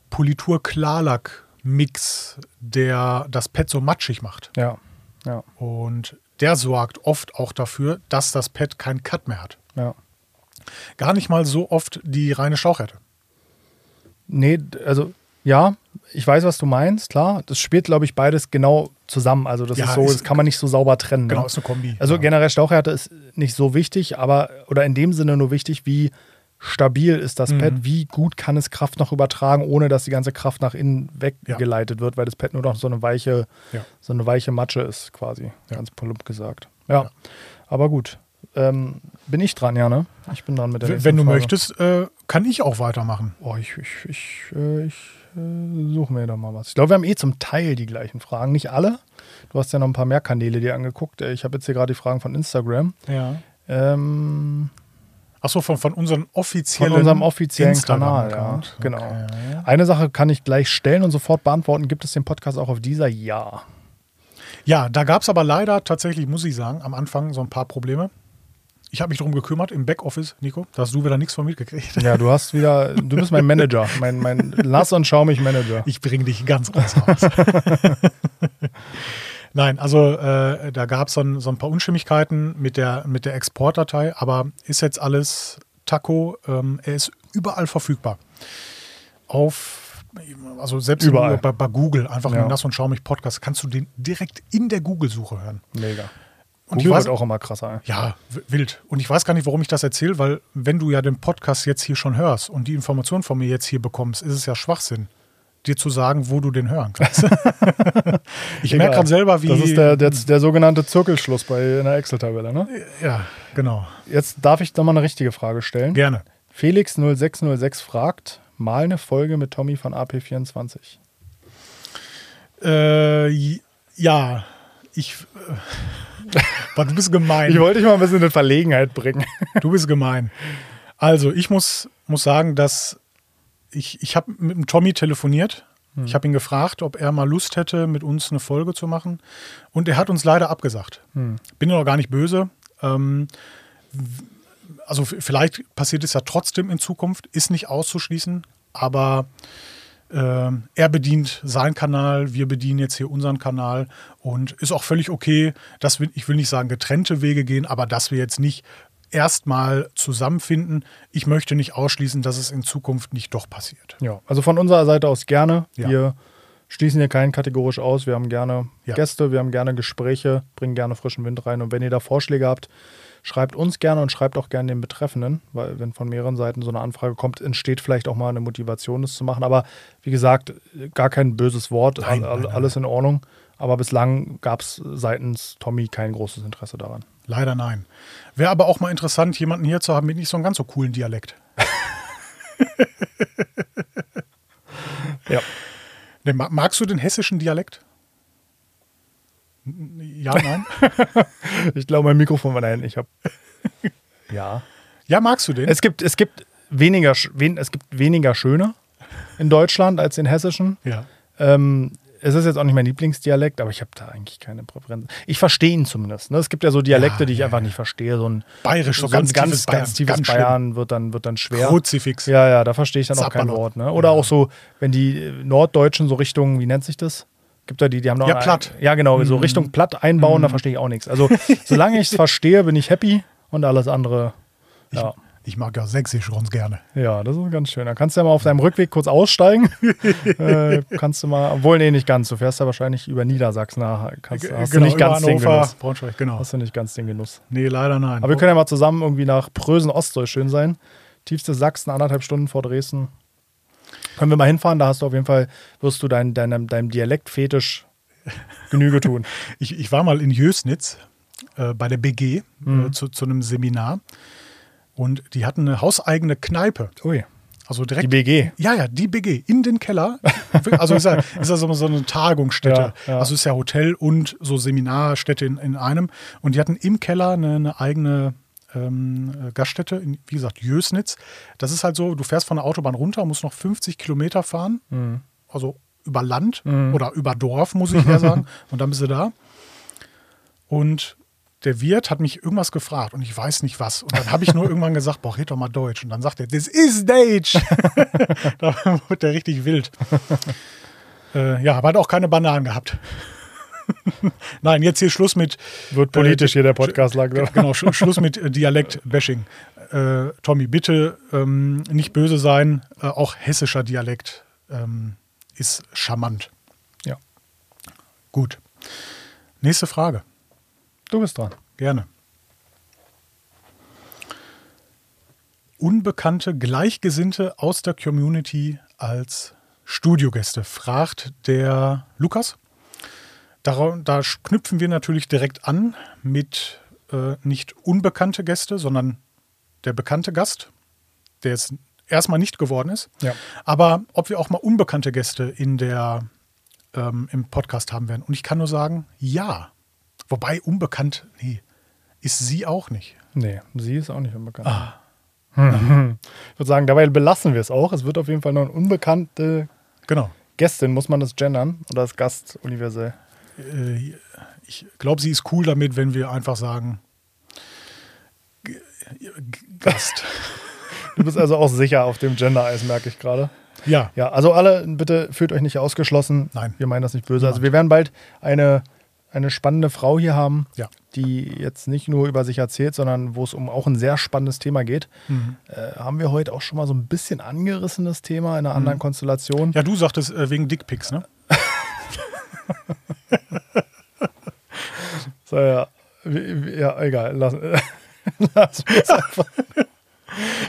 Politur-Klarlack-Mix, der das Pad so matschig macht. Ja, ja, Und der sorgt oft auch dafür, dass das Pad keinen Cut mehr hat. ja. Gar nicht mal so oft die reine Stauchhärte. Nee, also ja, ich weiß, was du meinst, klar. Das spielt, glaube ich, beides genau zusammen. Also das Ja, ist so, ist- das kann man nicht so sauber trennen. Genau, ne? ist eine Kombi. Also ja. generell Stauchhärte ist nicht so wichtig, aber oder in dem Sinne nur wichtig, wie stabil ist das Mhm. Pad, wie gut kann es Kraft noch übertragen, ohne dass die ganze Kraft nach innen weggeleitet wird, weil das Pad nur noch so eine weiche, Ja. so eine weiche Matsche ist, quasi, Ja. ganz plump gesagt. Ja, Ja. aber gut. Ähm, bin ich dran, ja, ne? Ich bin dran mit der Wenn du Frage. möchtest, äh, kann ich auch weitermachen. Oh, ich, ich, ich, äh, ich äh, suche mir da mal was. Ich glaube, wir haben eh zum Teil die gleichen Fragen. Nicht alle. Du hast ja noch ein paar mehr Kanäle dir angeguckt. Äh, Ich habe jetzt hier gerade die Fragen von Instagram. Ja. Ähm, Achso, von, von unserem offiziellen von unserem offiziellen Kanal, ja. Genau. Okay. Eine Sache kann ich gleich stellen und sofort beantworten. Gibt es den Podcast auch auf dieser? Ja. Ja, da gab es aber leider tatsächlich, muss ich sagen, am Anfang so ein paar Probleme. Ich habe mich darum gekümmert im Backoffice, Nico. Da hast du wieder nichts von mitgekriegt. Ja, du hast wieder, du bist mein Manager, mein, mein Lass und schau mich Manager. Ich bringe dich ganz raus raus. Nein, also äh, da gab es so, ein- so ein paar Unstimmigkeiten mit der, mit der Exportdatei, aber ist jetzt alles Taco. Ähm, er ist überall verfügbar. Auf, also selbst Überall. bei, bei Google, einfach Ja. nur Nass und Schaumig Podcast, kannst du den direkt in der Google-Suche hören. Mega. Und ich Google weiß wird auch immer krasser. Ja, wild. Und ich weiß gar nicht, warum ich das erzähle, weil wenn du ja den Podcast jetzt hier schon hörst und die Informationen von mir jetzt hier bekommst, ist es ja Schwachsinn, dir zu sagen, wo du den hören kannst. ich merke gerade selber, wie. Das ist der, der, der sogenannte Zirkelschluss bei einer Excel-Tabelle, ne? Ja, genau. Jetzt darf ich nochmal eine richtige Frage stellen. Gerne. Felix0606 fragt, mal eine Folge mit Tommy von AP24. Äh, ja, ich. Äh, du bist gemein. Ich wollte dich mal ein bisschen in Verlegenheit bringen. Du bist gemein. Also, ich muss, muss sagen, dass ich, ich habe mit dem Tommy telefoniert. Ich habe ihn gefragt, ob er mal Lust hätte, mit uns eine Folge zu machen. Und er hat uns leider abgesagt. Bin noch gar nicht böse. Ähm, also vielleicht passiert es ja trotzdem in Zukunft, ist nicht auszuschließen. Aber ähm, er bedient seinen Kanal, wir bedienen jetzt hier unseren Kanal und ist auch völlig okay, dass wir, ich will nicht sagen getrennte Wege gehen, aber dass wir jetzt nicht erstmal zusammenfinden. Ich möchte nicht ausschließen, dass es in Zukunft nicht doch passiert. Ja, also von unserer Seite aus gerne. Ja. Wir schließen hier keinen kategorisch aus. Wir haben gerne Ja. Gäste, wir haben gerne Gespräche, bringen gerne frischen Wind rein. Und wenn ihr da Vorschläge habt, schreibt uns gerne und schreibt auch gerne den Betreffenden, weil wenn von mehreren Seiten so eine Anfrage kommt, entsteht vielleicht auch mal eine Motivation, das zu machen. Aber wie gesagt, gar kein böses Wort, Nein, all- nein, nein, alles in Ordnung. Aber bislang gab es seitens Tommy kein großes Interesse daran. Leider nein. Wäre aber auch mal interessant, jemanden hier zu haben mit nicht so einem ganz so coolen Dialekt. Ja. Ne, ma- magst du den hessischen Dialekt? Ja, nein? Ich glaube, mein Mikrofon war da hinten. Ich habe. Ja. ja, magst du den? Es gibt, es gibt weniger, es gibt weniger schöne in Deutschland als den hessischen. ja. Ähm, es ist jetzt auch nicht mein Lieblingsdialekt, aber ich habe da eigentlich keine Präferenz. Ich verstehe ihn zumindest. Ne? Es gibt ja so Dialekte, Ja, die ich ja, einfach ja. nicht verstehe. So ein Bayerisch, so so ein ganz ganz, tiefes ganz Bayern, tiefes ganz. Bayern wird dann, wird dann schwer. Kruzifix. Ja, ja, da verstehe ich dann auch kein. Wort. Ne? Oder auch so, wenn die äh, Norddeutschen so Richtung, wie nennt sich das? Gibt da die, die haben noch Ja, ein- platt. Ja, genau, so Mhm. Richtung platt einbauen, da verstehe ich auch nichts. Also, solange ich es verstehe, bin ich happy und alles andere. Ja. Ich mag ja Sächsisch ganz gerne. Ja, das ist ganz schön. Da kannst du ja mal auf deinem Rückweg kurz aussteigen. äh, kannst du mal, obwohl, nee, nicht ganz. Du fährst ja wahrscheinlich über Niedersachsen nach. Kannst, G- hast genau, du nicht ganz über den Hannover, Genuss. Braunschweig, genau. Hast du nicht ganz den Genuss. Nee, leider nein. Aber wir können ja mal zusammen irgendwie nach Prösen-Ost soll schön sein. Tiefste Sachsen, anderthalb Stunden vor Dresden. Können wir mal hinfahren, da hast du auf jeden Fall, wirst du dein, deinem, deinem Dialektfetisch Genüge tun. ich, ich war mal in Jösnitz äh, bei der BG Mhm. äh, zu, zu einem Seminar und die hatten eine hauseigene Kneipe. Ui. Also direkt. Die BG. Ja, ja, die BG in den Keller. Also ist ja, ist ja so, eine Tagungsstätte. Ja, ja. Also ist ja Hotel und so Seminarstätte in, in einem. Und die hatten im Keller eine, eine eigene ähm, äh, Gaststätte, in, wie gesagt, Jösnitz. Das ist halt so, du fährst von der Autobahn runter, musst noch 50 Kilometer fahren. Mhm. Also über Land Mhm. oder über Dorf, muss ich eher sagen. Und dann bist du da. Und der Wirt hat mich irgendwas gefragt und ich weiß nicht was. Und dann habe ich nur irgendwann gesagt, boah, red doch mal Deutsch. Und dann sagt er, this is Deutsch. da wird der richtig wild. Äh, ja, aber hat auch keine Bananen gehabt. Nein, jetzt hier Schluss mit Wird politisch hier der Podcast lang. Ge- Genau, Sch Schluss mit äh, Dialekt-Bashing. Äh, Tommy, bitte ähm, nicht böse sein. Äh, auch hessischer Dialekt ähm, ist charmant. Ja. Gut. Nächste Frage. Du bist dran. Gerne. Unbekannte Gleichgesinnte aus der Community als Studiogäste, fragt der Lukas. Da, da knüpfen wir natürlich direkt an mit äh, nicht unbekannte Gäste, sondern der bekannte Gast, der es erstmal nicht geworden ist. Ja. Aber ob wir auch mal unbekannte Gäste in der, ähm, im Podcast haben werden. Und ich kann nur sagen, ja. Wobei unbekannt, nee, ist sie auch nicht. Nee, sie ist auch nicht unbekannt. Ah. Ich würde sagen, dabei belassen wir es auch. Es wird auf jeden Fall noch eine unbekannte Genau. Gästin. Muss man das gendern oder als Gast universell? Äh, ich glaube, sie ist cool damit, wenn wir einfach sagen, G G Gast. Du bist also auch sicher auf dem Gender-Eis, merke ich gerade. ja, Ja, also alle, bitte fühlt euch nicht ausgeschlossen. Nein. Wir meinen das nicht böse. Also wir werden bald eine, eine spannende Frau hier haben, ja. die jetzt nicht nur über sich erzählt, sondern wo es um auch ein sehr spannendes Thema geht. Mhm. Äh, haben wir heute auch schon mal so ein bisschen angerissenes Thema in einer anderen Konstellation. Ja, du sagtest äh, wegen Dickpics, ne? So, ja. Ja, egal. Lass, lass uns einfach.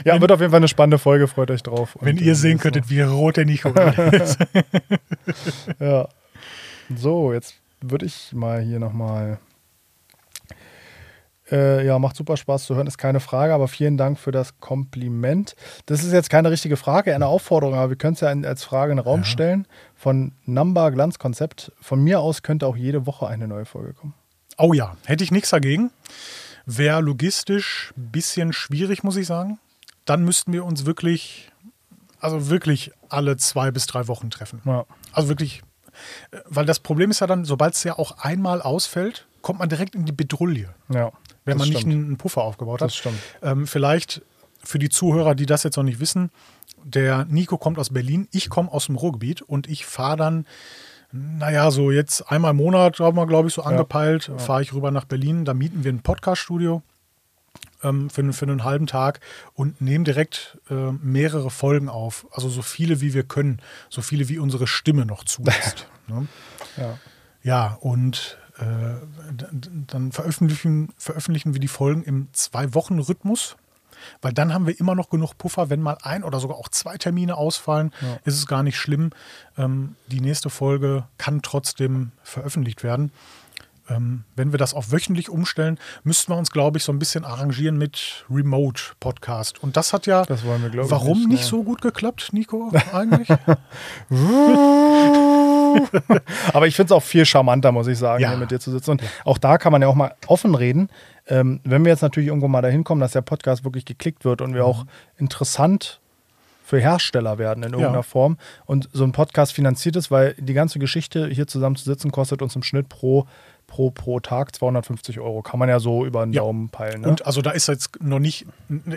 Ja, wird auf jeden Fall eine spannende Folge, freut euch drauf. Wenn Und, ihr äh, sehen so. könntet, wie rot der Nico ist. Ja. So, jetzt würde ich mal hier nochmal. Äh, ja, macht super Spaß zu hören, ist keine Frage, aber vielen Dank für das Kompliment. Das ist jetzt keine richtige Frage, eine Aufforderung, aber wir können es ja als Frage in den Raum Ja. stellen. Von Number Glanzkonzept. Von mir aus könnte auch jede Woche eine neue Folge kommen. Oh ja, hätte ich nichts dagegen. Wäre logistisch ein bisschen schwierig, muss ich sagen. Dann müssten wir uns wirklich, also wirklich alle zwei bis drei Wochen treffen. Ja. Also wirklich, weil das Problem ist ja dann, sobald es ja auch einmal ausfällt, kommt man direkt in die Bedrulle, Ja. wenn man nicht stimmt. einen, einen Puffer aufgebaut hat. Das stimmt. Ähm, vielleicht für die Zuhörer, die das jetzt noch nicht wissen, der Nico kommt aus Berlin, ich komme aus dem Ruhrgebiet und ich fahre dann, naja, so jetzt einmal im Monat, haben wir, glaube ich, so angepeilt, fahre ich rüber nach Berlin, da mieten wir ein Podcast-Studio für, für einen halben Tag und nehmen direkt äh, mehrere Folgen auf. Also so viele, wie wir können, so viele, wie unsere Stimme noch zulässt. ne? Ja. Ja, und äh, dann veröffentlichen, veröffentlichen wir die Folgen im Zwei-Wochen-Rhythmus, weil dann haben wir immer noch genug Puffer, wenn mal ein oder sogar auch zwei Termine ausfallen, Ja. ist es gar nicht schlimm. Ähm, die nächste Folge kann trotzdem veröffentlicht werden. Ähm, wenn wir das auf wöchentlich umstellen, müssten wir uns, glaube ich, so ein bisschen arrangieren mit Remote-Podcast. Und das hat ja, Das wollen wir, glaube ich, warum nicht, nicht ne. so gut geklappt, Nico, eigentlich? Aber ich finde es auch viel charmanter, muss ich sagen, Ja. hier mit dir zu sitzen. Und auch da kann man ja auch mal offen reden. Ähm, wenn wir jetzt natürlich irgendwo mal dahin kommen, dass der Podcast wirklich geklickt wird und wir auch interessant für Hersteller werden in irgendeiner Ja. Form und so ein Podcast finanziert ist, weil die ganze Geschichte hier zusammen zu sitzen kostet uns im Schnitt pro, pro, pro Tag 250 Euro. Kann man ja so über den Ja. Daumen peilen. Ne? Und also da ist jetzt noch nicht,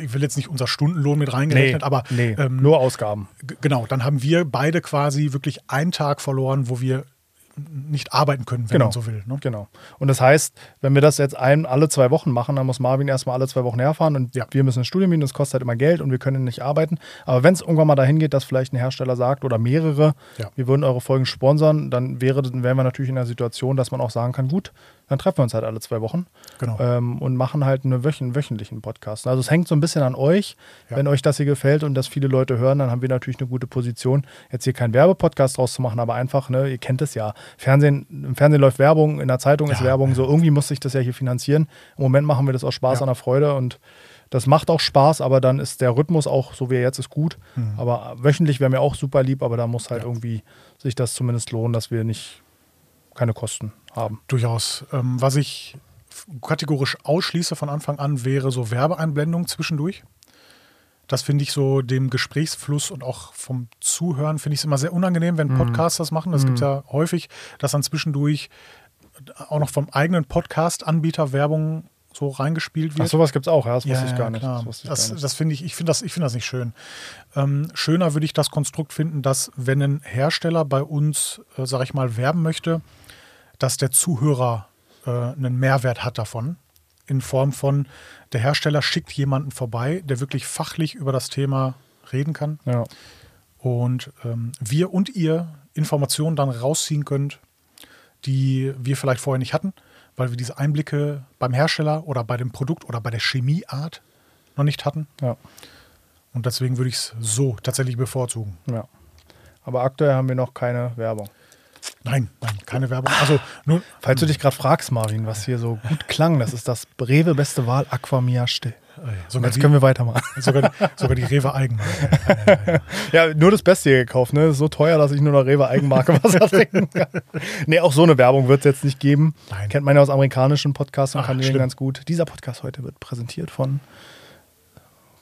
ich will jetzt nicht unser Stundenlohn mit reingerechnet, aber nee, ähm, nur Ausgaben. genau, dann haben wir beide quasi wirklich einen Tag verloren, wo wir nicht arbeiten können, wenn Genau. man so will. Ne? Genau. Und das heißt, wenn wir das jetzt ein, alle zwei Wochen machen, dann muss Marvin erstmal alle zwei Wochen herfahren und Ja. wir müssen ins Studio mieten, das kostet halt immer Geld und wir können nicht arbeiten. Aber wenn es irgendwann mal dahin geht, dass vielleicht ein Hersteller sagt oder mehrere, Ja. wir würden eure Folgen sponsern, dann wäre, dann wären wir natürlich in der Situation, dass man auch sagen kann, gut, dann treffen wir uns halt alle zwei Wochen Genau. ähm, und machen halt eine wöchen, wöchentlichen Podcast. Also es hängt so ein bisschen an euch. Ja. Wenn euch das hier gefällt und das viele Leute hören, dann haben wir natürlich eine gute Position, jetzt hier keinen Werbepodcast draus zu machen, aber einfach, ne, ihr kennt es ja. Fernsehen, Im Fernsehen läuft Werbung, in der Zeitung ist Ja, Werbung, so irgendwie muss sich das ja hier finanzieren. Im Moment machen wir das aus Spaß Ja. an der Freude und das macht auch Spaß, aber dann ist der Rhythmus auch, so wie er jetzt ist, gut. Mhm. Aber wöchentlich wäre mir auch super lieb, aber da muss halt irgendwie sich das zumindest lohnen, dass wir nicht keine Kosten haben. Durchaus. Ähm, was ich kategorisch ausschließe von Anfang an, wäre so Werbeeinblendung zwischendurch. Das finde ich so dem Gesprächsfluss und auch vom Zuhören finde ich es immer sehr unangenehm, wenn Podcasts das machen. Das gibt es ja häufig, dass dann zwischendurch auch noch vom eigenen Podcast-Anbieter Werbung so reingespielt wird. Ach, sowas gibt es auch, ja, das wusste Ja, ich gar nicht. klar. Das, wusste Das, nicht. das finde ich, ich finde das, ich finde das nicht schön. Ähm, schöner würde ich das Konstrukt finden, dass wenn ein Hersteller bei uns, äh, sage ich mal, werben möchte, dass der Zuhörer äh, einen Mehrwert hat davon. In Form von, der Hersteller schickt jemanden vorbei, der wirklich fachlich über das Thema reden kann. ja. Und ähm, wir und ihr Informationen dann rausziehen könnt, die wir vielleicht vorher nicht hatten, weil wir diese Einblicke beim Hersteller oder bei dem Produkt oder bei der Chemieart noch nicht hatten. ja, Und deswegen würde ich es so tatsächlich bevorzugen. ja. Aber aktuell haben wir noch keine Werbung. Nein, nein, keine Werbung. Also nur, Falls du dich gerade fragst, Marvin, was hier so gut klang, das ist das Rewe beste Wahl Aquamia still. Und sogar, jetzt die, können wir weitermachen. sogar, die, sogar die Rewe Eigenmarke. Ja, nur das Beste hier gekauft, ne? So teuer, dass ich nur noch Rewe Eigenmarke Wasser trinken kann. Nee, auch so eine Werbung wird es jetzt nicht geben. Nein. Kennt man ja aus amerikanischen Podcasts und Ach, Kanälen schlimm. ganz gut. Dieser Podcast heute wird präsentiert von,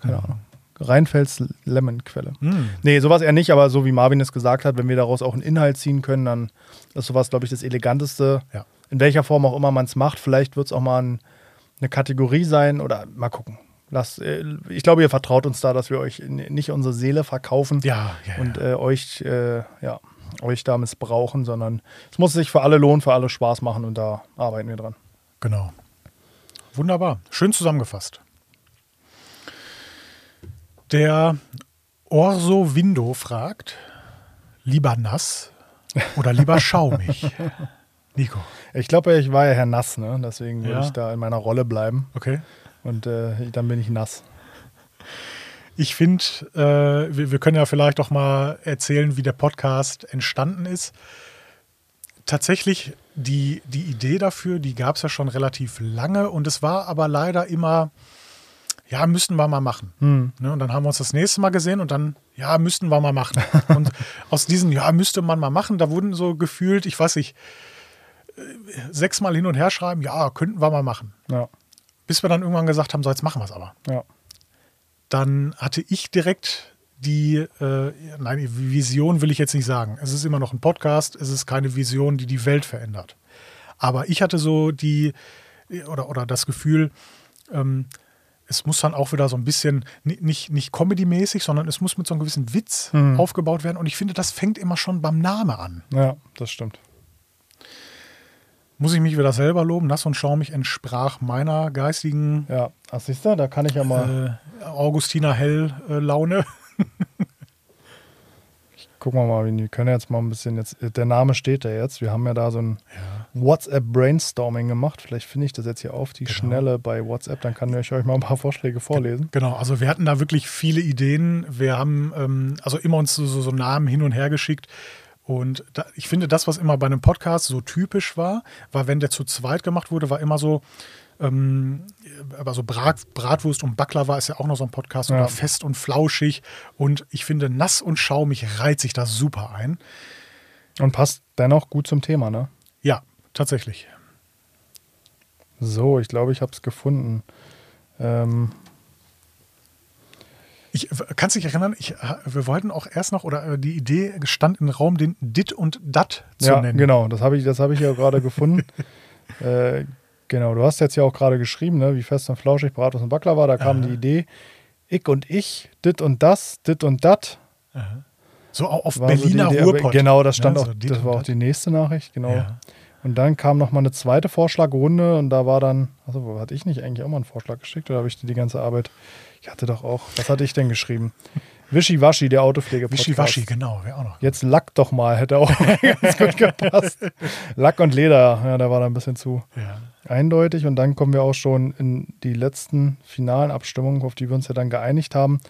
keine Ahnung, Rheinfels Lemonquelle. Hm. Nee, sowas eher nicht, aber so wie Marvin es gesagt hat, wenn wir daraus auch einen Inhalt ziehen können, dann ist sowas, glaube ich, das Eleganteste. Ja. In welcher Form auch immer man es macht. Vielleicht wird es auch mal ein, eine Kategorie sein oder mal gucken. Lasst, äh, ich glaube, ihr vertraut uns da, dass wir euch nicht unsere Seele verkaufen Ja, ja, und äh, euch, äh, ja, euch da missbrauchen, sondern es muss sich für alle lohnen, für alle Spaß machen und da arbeiten wir dran. Genau. Wunderbar. Schön zusammengefasst. Der Orso Windo fragt, lieber nass oder lieber schaumig? Nico. Ich glaube, ich war ja Herr Nass, ne? deswegen würde Ja. ich da in meiner Rolle bleiben Okay. und äh, dann bin ich nass. Ich finde, äh, wir, wir können ja vielleicht auch mal erzählen, wie der Podcast entstanden ist. Tatsächlich, die, die Idee dafür, die gab es ja schon relativ lange und es war aber leider immer, ja, müssten wir mal machen. Ne, und dann haben wir uns das nächste Mal gesehen und dann, ja, müssten wir mal machen. und aus diesen, ja, müsste man mal machen, da wurden so gefühlt, ich weiß nicht, äh, sechsmal hin und her schreiben, ja, könnten wir mal machen. Ja, Bis wir dann irgendwann gesagt haben, so jetzt machen wir es aber ja. dann hatte ich direkt die, äh, nein, Vision will ich jetzt nicht sagen. Es ist immer noch ein Podcast, es ist keine Vision, die die Welt verändert. Aber ich hatte so die, oder, oder das Gefühl, ähm, es muss dann auch wieder so ein bisschen, ni- nicht, nicht Comedy-mäßig, sondern es muss mit so einem gewissen Witz Mhm. aufgebaut werden. Und ich finde, das fängt immer schon beim Namen an. Ja, das stimmt. Muss ich mich wieder selber loben? Nass und Schaumig entsprach meiner geistigen Ja, ach, siehst du, da kann ich ja mal, äh, Augustiner Hell-Laune. gucken wir mal, wir können jetzt mal ein bisschen jetzt, der Name steht da jetzt, wir haben ja da so ein WhatsApp-Brainstorming gemacht, vielleicht finde ich das jetzt hier auf, die Genau. Schnelle bei WhatsApp, dann kann ich euch mal ein paar Vorschläge vorlesen. Genau, also wir hatten da wirklich viele Ideen. Wir haben ähm, also immer uns so, so, so Namen hin und her geschickt. Und da, ich finde, das, was immer bei einem Podcast so typisch war, war, wenn der zu zweit gemacht wurde, war immer so, ähm, aber so Brat, Bratwurst und Baklava ist ja auch noch so ein Podcast Ja. oder fest und flauschig. Und ich finde, nass und schaumig reiht sich das super ein. Und passt dennoch gut zum Thema, ne? Ja, tatsächlich. So, ich glaube, ich habe es gefunden. Ähm, Ich, kannst dich erinnern, ich, wir wollten auch erst noch, oder äh, die Idee stand im Raum, den Dit und Dat zu ja, nennen. genau, das habe ich, das habe ich ja gerade gefunden. äh, genau, du hast jetzt ja auch gerade geschrieben, ne, wie fest und flauschig Bratwurst und Baklava, da kam Aha. die Idee, ich und ich, dit und das, dit und dat. So au- auf war so Berliner Idee. Genau, das stand Ja, auch, so dit das war auch die nächste Nachricht, genau. Ja. Und dann kam noch mal eine zweite Vorschlagrunde und da war dann, also hatte ich nicht eigentlich auch mal einen Vorschlag geschickt oder habe ich dir die ganze Arbeit? Ich hatte doch auch, was hatte ich denn geschrieben? Wischiwaschi, der Autopflege-Podcast. Wischiwaschi, genau, wäre auch noch. Jetzt Lack doch mal, hätte auch ganz gut gepasst. Lack und Leder, ja, der war da ein bisschen zu Ja. eindeutig. Und dann kommen wir auch schon in die letzten finalen Abstimmungen, auf die wir uns ja dann geeinigt haben.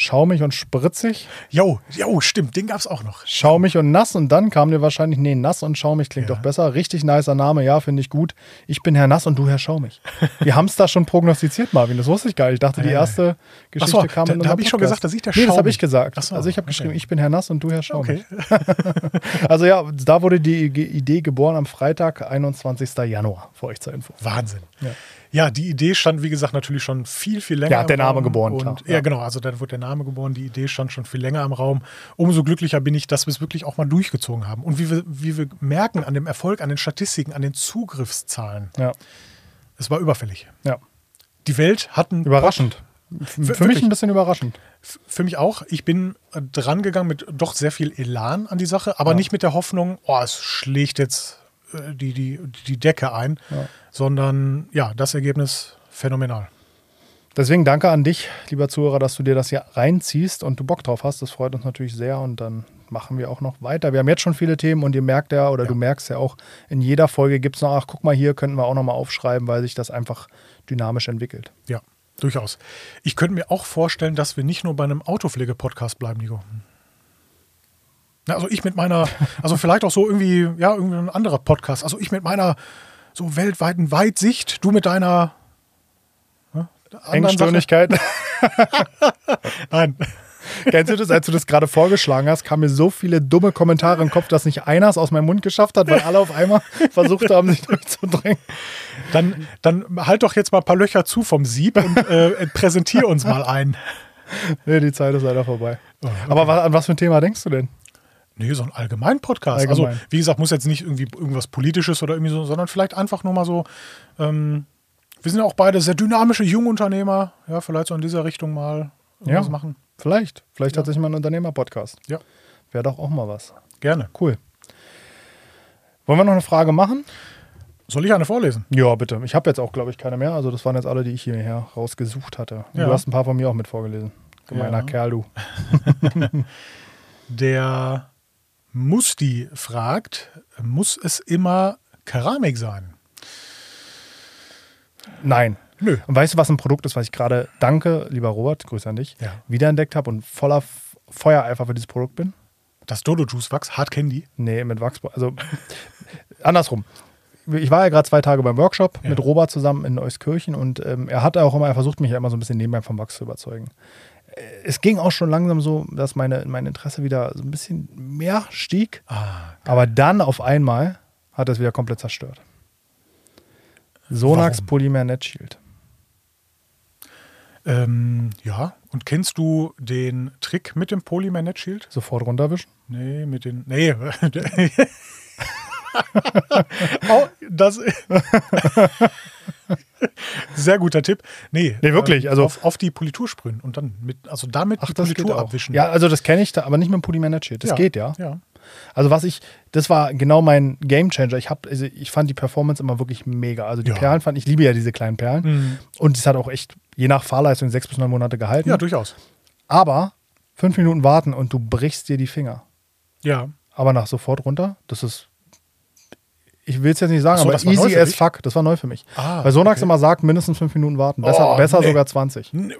Schaumig und spritzig, Jo, jo, stimmt, den gab es auch noch. schaumig und nass. Und dann kam dir wahrscheinlich, nee, nass und schaumig klingt Ja. doch besser. Richtig nicer Name, ja, finde ich gut. Ich bin Herr Nass und du Herr Schaumig. Wir haben es da schon prognostiziert, Marvin. Das wusste ich gar nicht. Ich dachte, die Ja, ja. erste Geschichte Ach so, kam da- in da unserem hab ich schon gesagt, dass ich der Nee, das habe Schaumig- ich gesagt. So, also ich habe okay. geschrieben, ich bin Herr Nass und du Herr Schaumig. Okay. Also ja, da wurde die Idee geboren am Freitag, 21. Januar, für euch zur Info. Wahnsinn. Ja. Ja, die Idee stand, wie gesagt, natürlich schon viel, viel länger. Ja, hat der Name geboren, Und, klar, ja. genau. Also dann wurde der Name geboren. Die Idee stand schon viel länger im Raum. Umso glücklicher bin ich, dass wir es wirklich auch mal durchgezogen haben. Und wie wir, wie wir merken an dem Erfolg, an den Statistiken, an den Zugriffszahlen, Ja, es war überfällig. ja. Die Welt hat einen Überraschend. Für, für mich ein bisschen überraschend. Für mich auch. Ich bin äh, dran gegangen mit doch sehr viel Elan an die Sache, aber Ja. nicht mit der Hoffnung, oh, es schlägt jetzt äh, die, die, die Decke ein, Ja. sondern ja, das Ergebnis phänomenal. Deswegen danke an dich, lieber Zuhörer, dass du dir das hier reinziehst und du Bock drauf hast. Das freut uns natürlich sehr und dann machen wir auch noch weiter. Wir haben jetzt schon viele Themen und ihr merkt ja, oder Ja. du merkst ja auch, in jeder Folge gibt es noch, ach, guck mal, hier könnten wir auch nochmal aufschreiben, weil sich das einfach dynamisch entwickelt. Ja, durchaus. Ich könnte mir auch vorstellen, dass wir nicht nur bei einem Autopflege-Podcast bleiben, Nico. Also ich mit meiner, also vielleicht auch so irgendwie, ja, irgendwie ein anderer Podcast. Also ich mit meiner so weltweiten Weitsicht, du mit deiner ne. Engstirnigkeit. Nein. Kennst du das, als du das gerade vorgeschlagen hast, kamen mir so viele dumme Kommentare im Kopf, dass nicht einer es aus meinem Mund geschafft hat, weil alle auf einmal versucht haben, sich durchzudrängen. Dann, dann halt doch jetzt mal ein paar Löcher zu vom Sieb und äh, präsentier uns mal ein. Nee, die Zeit ist leider vorbei. Oh, okay. Aber an was für ein Thema denkst du denn? Nee, so ein allgemein Podcast. Allgemein. Also, wie gesagt, muss jetzt nicht irgendwie irgendwas Politisches oder irgendwie so, sondern vielleicht einfach nur mal so. Ähm, wir sind ja auch beide sehr dynamische Jungunternehmer. Ja, vielleicht so in dieser Richtung mal irgendwas Ja. machen. Vielleicht. Vielleicht Ja. hat sich mal ein Unternehmer-Podcast. Ja, Wäre doch auch mal was. gerne. Cool. Wollen wir noch eine Frage machen? Soll ich eine vorlesen? Ja, bitte. Ich habe jetzt auch, glaube ich, keine mehr. Also das waren jetzt alle, die ich hierher rausgesucht hatte. Ja. Du hast ein paar von mir auch mit vorgelesen. Gemeiner Ja. Kerl, du. Der Musti fragt: Muss es immer Keramik sein? Nein. Nö. Und weißt du, was ein Produkt ist, was ich gerade, danke, lieber Robert, Grüße an dich, Ja. wiederentdeckt habe und voller Feuereifer für dieses Produkt bin? Das Dodo Juice Wachs, Hard Candy. Nee, mit Wachs. Also andersrum. Ich war ja gerade zwei Tage beim Workshop Ja. mit Robert zusammen in Euskirchen und ähm, er hat auch immer, er versucht mich ja immer so ein bisschen nebenbei vom Wachs zu überzeugen. Äh, Es ging auch schon langsam so, dass meine, mein Interesse wieder so ein bisschen mehr stieg. Ah, Aber dann auf einmal hat es wieder komplett zerstört. Sonax Warum? Polymer Net Shield. ähm, ja. Und kennst du den Trick mit dem Polymer Net Shield? Sofort runterwischen. Nee, mit den. Nee. oh, das. Sehr guter Tipp. Nee, Nee, wirklich, ähm, also- auf, auf die Politur sprühen und dann mit, also damit die Politur abwischen. Ja, also das kenne ich, da, aber nicht mit dem Polymer Net Shield. Das geht ja. Ja. Also was ich, das war genau mein Game Changer. Ich habe, also ich fand die Performance immer wirklich mega. Also die Ja. Perlen fand ich liebe ja diese kleinen Perlen Mhm. und es hat auch echt je nach Fahrleistung sechs bis neun Monate gehalten. ja, durchaus. Aber fünf Minuten warten und du brichst dir die Finger. Ja. Aber nach sofort runter, das ist, ich will es jetzt nicht sagen, so, aber das war neu easy für as fuck. Das war neu für mich. Ah, Weil Sonax okay. immer sagt, mindestens fünf Minuten warten. Besser, Oh, besser nee. sogar 20. Nee.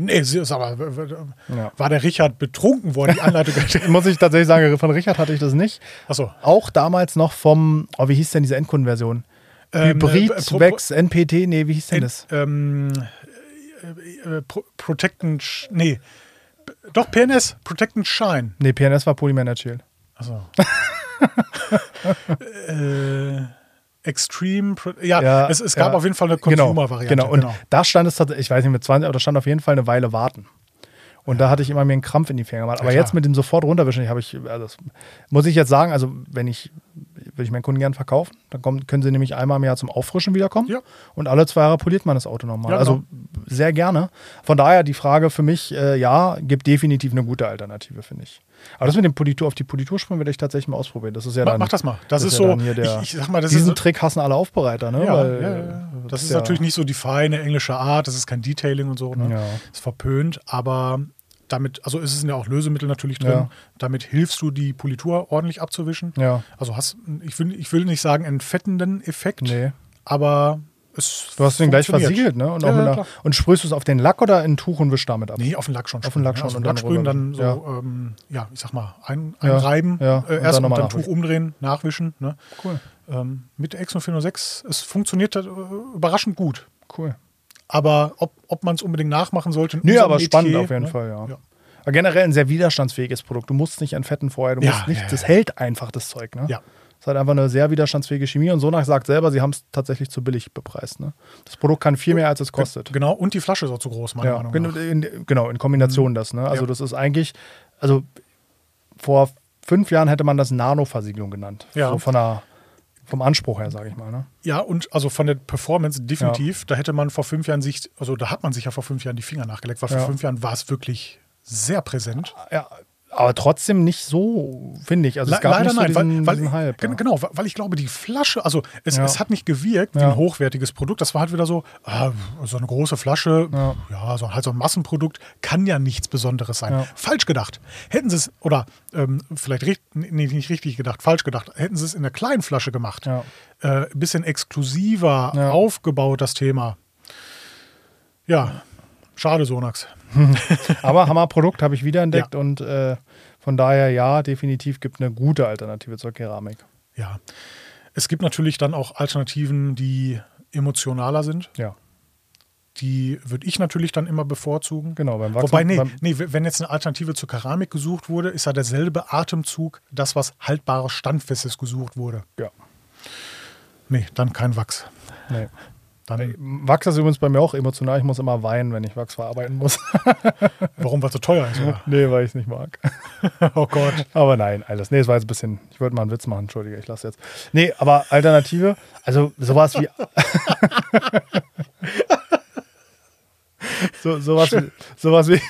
Nee aber. Ja. War der Richard betrunken, wo er die Anleitung Muss ich tatsächlich sagen, von Richard hatte ich das nicht. Achso. Auch damals noch vom, oh, wie hieß denn diese Endkundenversion? Ähm, Hybrid, äh, pro- pro- Wex, NPT, nee, wie hieß denn das? Ähm, äh, äh, Pro Protect and. Sh- Nee. Doch, PNS. Protect and Shine. Nee, PNS war Polymer Net Shield. Achso. äh, Extreme. Ja, Ja, es, es gab ja. auf jeden Fall eine Genau, Consumer-Variante. genau. Und da stand es tatsächlich, ich weiß nicht, mit 20, aber da stand auf jeden Fall eine Weile warten. Und da hatte ich immer mir einen Krampf in die Finger gemacht. Aber Ja, jetzt mit dem sofort runterwischen, habe ich, also das muss ich jetzt sagen, also wenn ich, würde ich meinen Kunden gern verkaufen, dann kommen, können sie nämlich einmal im Jahr zum Auffrischen wiederkommen. Ja. Und alle zwei Jahre poliert man das Auto nochmal. Ja, Also sehr gerne. Von daher die Frage für mich, äh, ja, gibt definitiv eine gute Alternative, finde ich. Aber das mit dem Politur auf die Politur springen werde ich tatsächlich mal ausprobieren. Das ist ja Mach, dann, mach das mal. Das, ist ja so. der, ich, ich sag mal, das diesen ist. Trick hassen alle Aufbereiter, ne? Ja, Weil, ja, ja. Das, ist ja- natürlich nicht so die feine englische Art, das ist kein Detailing und so. Ne? Ja. Ist verpönt, aber damit, also ist es ja auch Lösemittel natürlich drin. Ja. Damit hilfst du, die Politur ordentlich abzuwischen. Ja, Also hast, ich will, ich will nicht sagen, einen fettenden Effekt, nee. aber es. Du hast den gleich versiegelt, ne? Und, Ja, ja, einer, und sprühst du es auf den Lack oder in ein Tuch und wischst damit ab? Nee, auf den Lack schon. Auf den Lack schon ja. und Auf den dann Lack sprühen, dann so, rüber- ähm, ja, ich sag mal, ein, Ja, einreiben, ja, äh, und erst und dann, Tuch umdrehen, nachwischen. Ne? Cool, Ähm, mit der Exo 406, es funktioniert äh, überraschend gut. cool. Aber ob, ob man es unbedingt nachmachen sollte. in Nee, aber Metier, spannend auf jeden ne? Fall, ja. Ja. Aber generell ein sehr widerstandsfähiges Produkt. Du musst nicht entfetten vorher, du Ja, musst nicht, ja, das ja. hält einfach das Zeug, ne? Ja. Ist halt einfach eine sehr widerstandsfähige Chemie und Sonax sagt selber, sie haben es tatsächlich zu billig bepreist. Ne? Das Produkt kann viel mehr, als es kostet. Genau, und die Flasche ist auch zu groß, meiner Ja, Meinung gen- nach. in, genau, in Kombination das. Ne? Also Ja. das ist eigentlich, also vor fünf Jahren hätte man das Nano-Versiegelung genannt. Ja. So von der, vom Anspruch her, sage ich mal. Ne? Ja, und also von der Performance definitiv, da hätte man vor fünf Jahren sich, also da hat man sich ja vor fünf Jahren die Finger nachgelegt, weil vor Ja. fünf Jahren war es wirklich sehr präsent. Ja, aber trotzdem nicht so, finde ich. Also es gab Leider nicht so nein, weil, weil, Hype. ja. Genau, weil ich glaube, die Flasche, also es, Ja. es hat nicht gewirkt wie Ja. ein hochwertiges Produkt. Das war halt wieder so, ah, so eine große Flasche, Ja. so, halt so ein Massenprodukt, kann ja nichts Besonderes sein. Falsch gedacht. Hätten sie es, oder ähm, vielleicht richt, nee, nicht richtig gedacht, falsch gedacht, hätten sie es in einer kleinen Flasche gemacht, äh, ein bisschen exklusiver aufgebaut, das Thema. Ja, schade, Sonax. Aber Hammerprodukt habe ich wiederentdeckt und äh, von daher ja, definitiv gibt eine gute Alternative zur Keramik. Ja. Es gibt natürlich dann auch Alternativen, die emotionaler sind. Ja, Die würde ich natürlich dann immer bevorzugen. genau. Beim Wachsen, Wobei, nee, nee, wenn jetzt eine Alternative zur Keramik gesucht wurde, ist ja derselbe Atemzug das, was haltbares, standfestes gesucht wurde. ja, Nee, dann kein Wachs. nee. Dann, Wachs ist übrigens bei mir auch emotional. Ich muss immer weinen, wenn ich Wachs verarbeiten muss. warum, weil es so teuer ist? Oder? nee, weil ich es nicht mag. Oh Gott. Aber nein, alles. Nee, es war jetzt ein bisschen. Ich wollte mal einen Witz machen, entschuldige, ich lasse jetzt. Nee, aber Alternative, also sowas wie. so, sowas, wie, sowas wie,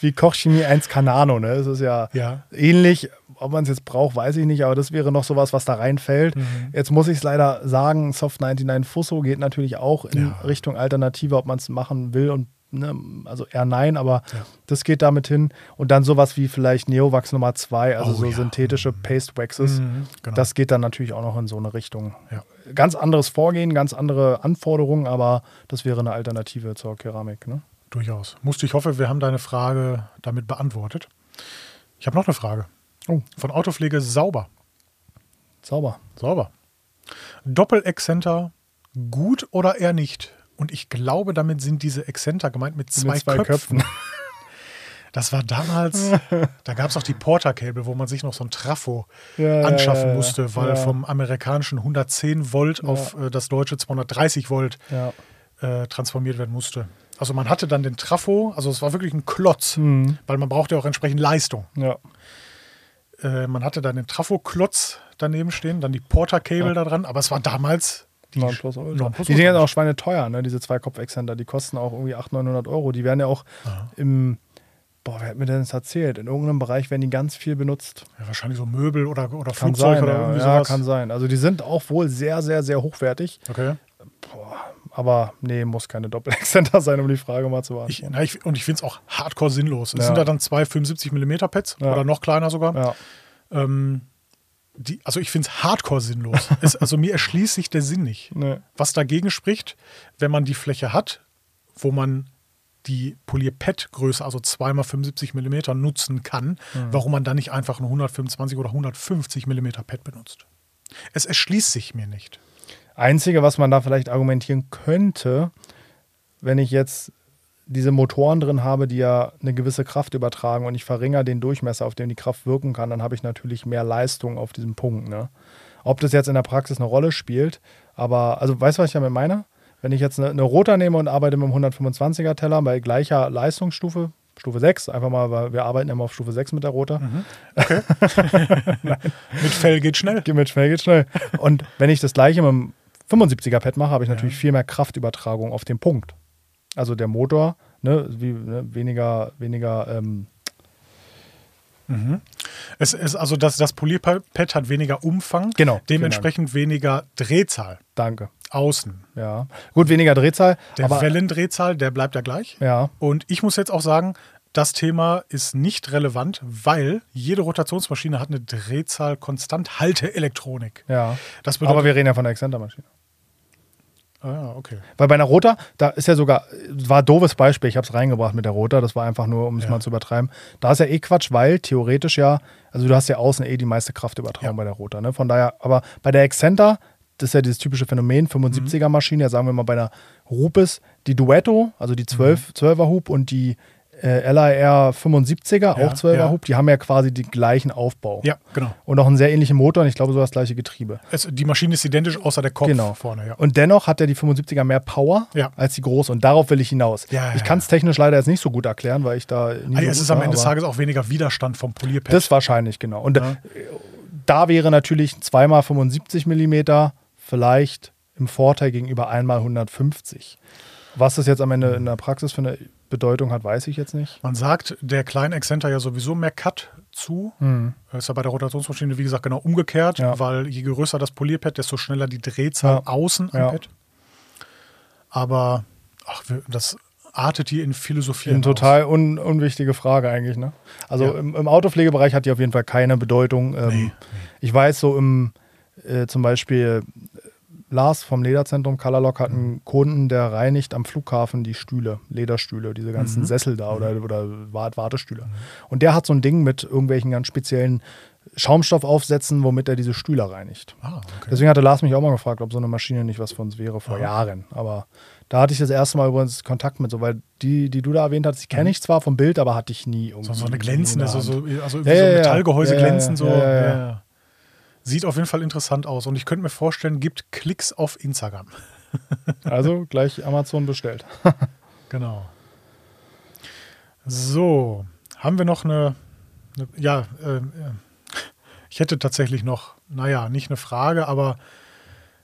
wie Kochchemie 1 Canano, ne? Das ist ja, Ja. ähnlich. Ob man es jetzt braucht, weiß ich nicht, aber das wäre noch sowas, was da reinfällt. Mhm. Jetzt muss ich es leider sagen, Soft 99 Fusso geht natürlich auch in Ja. Richtung Alternative, ob man es machen will und ne, also eher nein, aber Ja. das geht damit hin. Und dann sowas wie vielleicht Neowax Nummer 2, also Oh, so ja. synthetische Paste Waxes. Mhm, genau. Das geht dann natürlich auch noch in so eine Richtung. Ganz anderes Vorgehen, ganz andere Anforderungen, aber das wäre eine Alternative zur Keramik. Ne? Durchaus. Musste ich hoffe, wir haben deine Frage damit beantwortet. Ich habe noch eine Frage. Oh. Von Autopflege sauber. Sauber. Sauber. Doppel-Exzenter gut oder eher nicht? Und ich glaube, damit sind diese Exzenter gemeint mit zwei, Mit zwei Köpfen. Köpfen. Das war damals, da gab es auch die Porter-Cable, wo man sich noch so ein Trafo Ja, anschaffen ja, ja, musste, weil ja. vom amerikanischen 110 Volt auf äh, das deutsche 230 Volt Ja. äh, transformiert werden musste. Also man hatte dann den Trafo, also es war wirklich ein Klotz, Mhm. weil man brauchte auch entsprechend Leistung. ja. Äh, man hatte dann den Trafo-Klotz daneben stehen, dann die Porter-Cable da dran, aber es war damals die Nonplusultra. Nonplusultra. Die sind auch schweineteuer, ne? diese Zweikopf-Exzenter. Die kosten auch irgendwie 800, 900 Euro. Die werden ja auch im, boah, wer hat mir denn das erzählt? In irgendeinem Bereich werden die ganz viel benutzt. Ja, wahrscheinlich so Möbel oder, oder Kann Flugzeug sein, oder ja. irgendwie ja, sowas. kann sein. Also die sind auch wohl sehr, sehr, sehr hochwertig. Okay. Aber nee, muss keine Doppel-Exzenter sein, um die Frage mal zu Ich, beantworten. na, ich, und ich finde es auch hardcore sinnlos. Es Ja. sind ja dann zwei 75 mm Pads Ja. oder noch kleiner sogar. Ja. Ähm, die, also ich finde es hardcore sinnlos. es, also mir erschließt sich der Sinn nicht. Nee. Was dagegen spricht, wenn man die Fläche hat, wo man die Polier-Pad-Größe, also 2x75 mm nutzen kann, Mhm. warum man dann nicht einfach ein 125 oder 150 mm Pad benutzt. Es erschließt sich mir nicht. Einzige, was man da vielleicht argumentieren könnte, wenn ich jetzt diese Motoren drin habe, die ja eine gewisse Kraft übertragen und ich verringere den Durchmesser, auf dem die Kraft wirken kann, dann habe ich natürlich mehr Leistung auf diesem Punkt. Ne? Ob das jetzt in der Praxis eine Rolle spielt, aber, also weißt du, was ich damit meine? Wenn ich jetzt eine, eine Rotor nehme und arbeite mit einem 125er Teller bei gleicher Leistungsstufe, Stufe 6, einfach mal, weil wir arbeiten immer auf Stufe 6 mit der Rotor. Mit Fell geht schnell. Mit schnell, geht schnell. Und wenn ich das gleiche mit dem 75er Pad mache, habe ich natürlich viel mehr Kraftübertragung auf den Punkt. Also der Motor, ne, wie, ne, weniger, weniger, ähm, Es ist also das, das Polierpad hat weniger Umfang, Genau, dementsprechend weniger Drehzahl danke. außen. Ja. Gut, weniger Drehzahl, Der aber Wellendrehzahl, der bleibt ja gleich. ja, Und ich muss jetzt auch sagen, das Thema ist nicht relevant, weil jede Rotationsmaschine hat eine Drehzahl konstant Halteelektronik. ja. Bedeutet, Aber wir reden ja von der Exzentermaschine. Ah, ja, okay. Weil bei einer Rotor, da ist ja sogar, war ein doofes Beispiel, ich habe es reingebracht mit der Rotor, das war einfach nur, um es Ja. mal zu übertreiben. Da ist ja eh Quatsch, weil theoretisch ja, also du hast ja außen eh die meiste Kraftübertragung Ja. bei der Rotor. Ne? Von daher, aber bei der Exzenter, das ist ja dieses typische Phänomen, 75er Maschine, ja sagen wir mal bei einer Rupes, die Duetto, also die 12, 12er Hub und die äh, LIR 75er, Ja, auch 12er ja. Hub, die haben ja quasi den gleichen Aufbau. Ja, genau. Und auch einen sehr ähnlichen Motor und ich glaube sogar das gleiche Getriebe. Es, die Maschine ist identisch, außer der Kopf Genau. vorne. Ja. Und dennoch hat ja die 75er mehr Power als die große und darauf will ich hinaus. Ja, ja, ich kann es technisch leider jetzt nicht so gut erklären, weil ich da nie Ah, so es ist am Ende des Tages auch weniger Widerstand vom Polierpad. Das wahrscheinlich, genau. Und Ja. äh, da wäre natürlich 2x75 mm vielleicht im Vorteil gegenüber 1x150. Was das jetzt am Ende in der Praxis für eine Bedeutung hat, weiß ich jetzt nicht. Man sagt der kleinen Exzenter ja sowieso mehr Cut zu. Das ist ja bei der Rotationsmaschine, wie gesagt, genau umgekehrt, Ja. weil je größer das Polierpad, desto schneller die Drehzahl Ja. außen am Ja. Pad. Aber ach, das artet hier in Philosophie. Eine total un unwichtige Frage eigentlich. Ne? Also Ja. im, im Autopflegebereich hat die auf jeden Fall keine Bedeutung. Ähm, Nee, Ich weiß so im, äh, zum Beispiel Lars vom Lederzentrum Colorlock hat Mhm. einen Kunden, der reinigt am Flughafen die Stühle, Lederstühle, diese Mhm. ganzen Sessel da oder, oder Wart- Wartestühle. Und der hat so ein Ding mit irgendwelchen ganz speziellen Schaumstoffaufsätzen, womit er diese Stühle reinigt. Ah, okay. Deswegen hatte Lars mich auch mal gefragt, ob so eine Maschine nicht was für uns wäre vor Ja. Jahren. Aber da hatte ich das erste Mal übrigens Kontakt mit, so, weil die, die du da erwähnt hast, die kenne ich zwar vom Bild, aber hatte ich nie irgendwie. Mhm. So, so eine in glänzende, so, so, also irgendwie Ja, so. Metallgehäuse Ja, glänzen. So. Ja. Sieht auf jeden Fall interessant aus. Und ich könnte mir vorstellen, gibt Klicks auf Instagram. Also gleich Amazon bestellt. Genau. So, haben wir noch eine, eine ja, äh, äh, ich hätte tatsächlich noch, naja, nicht eine Frage, aber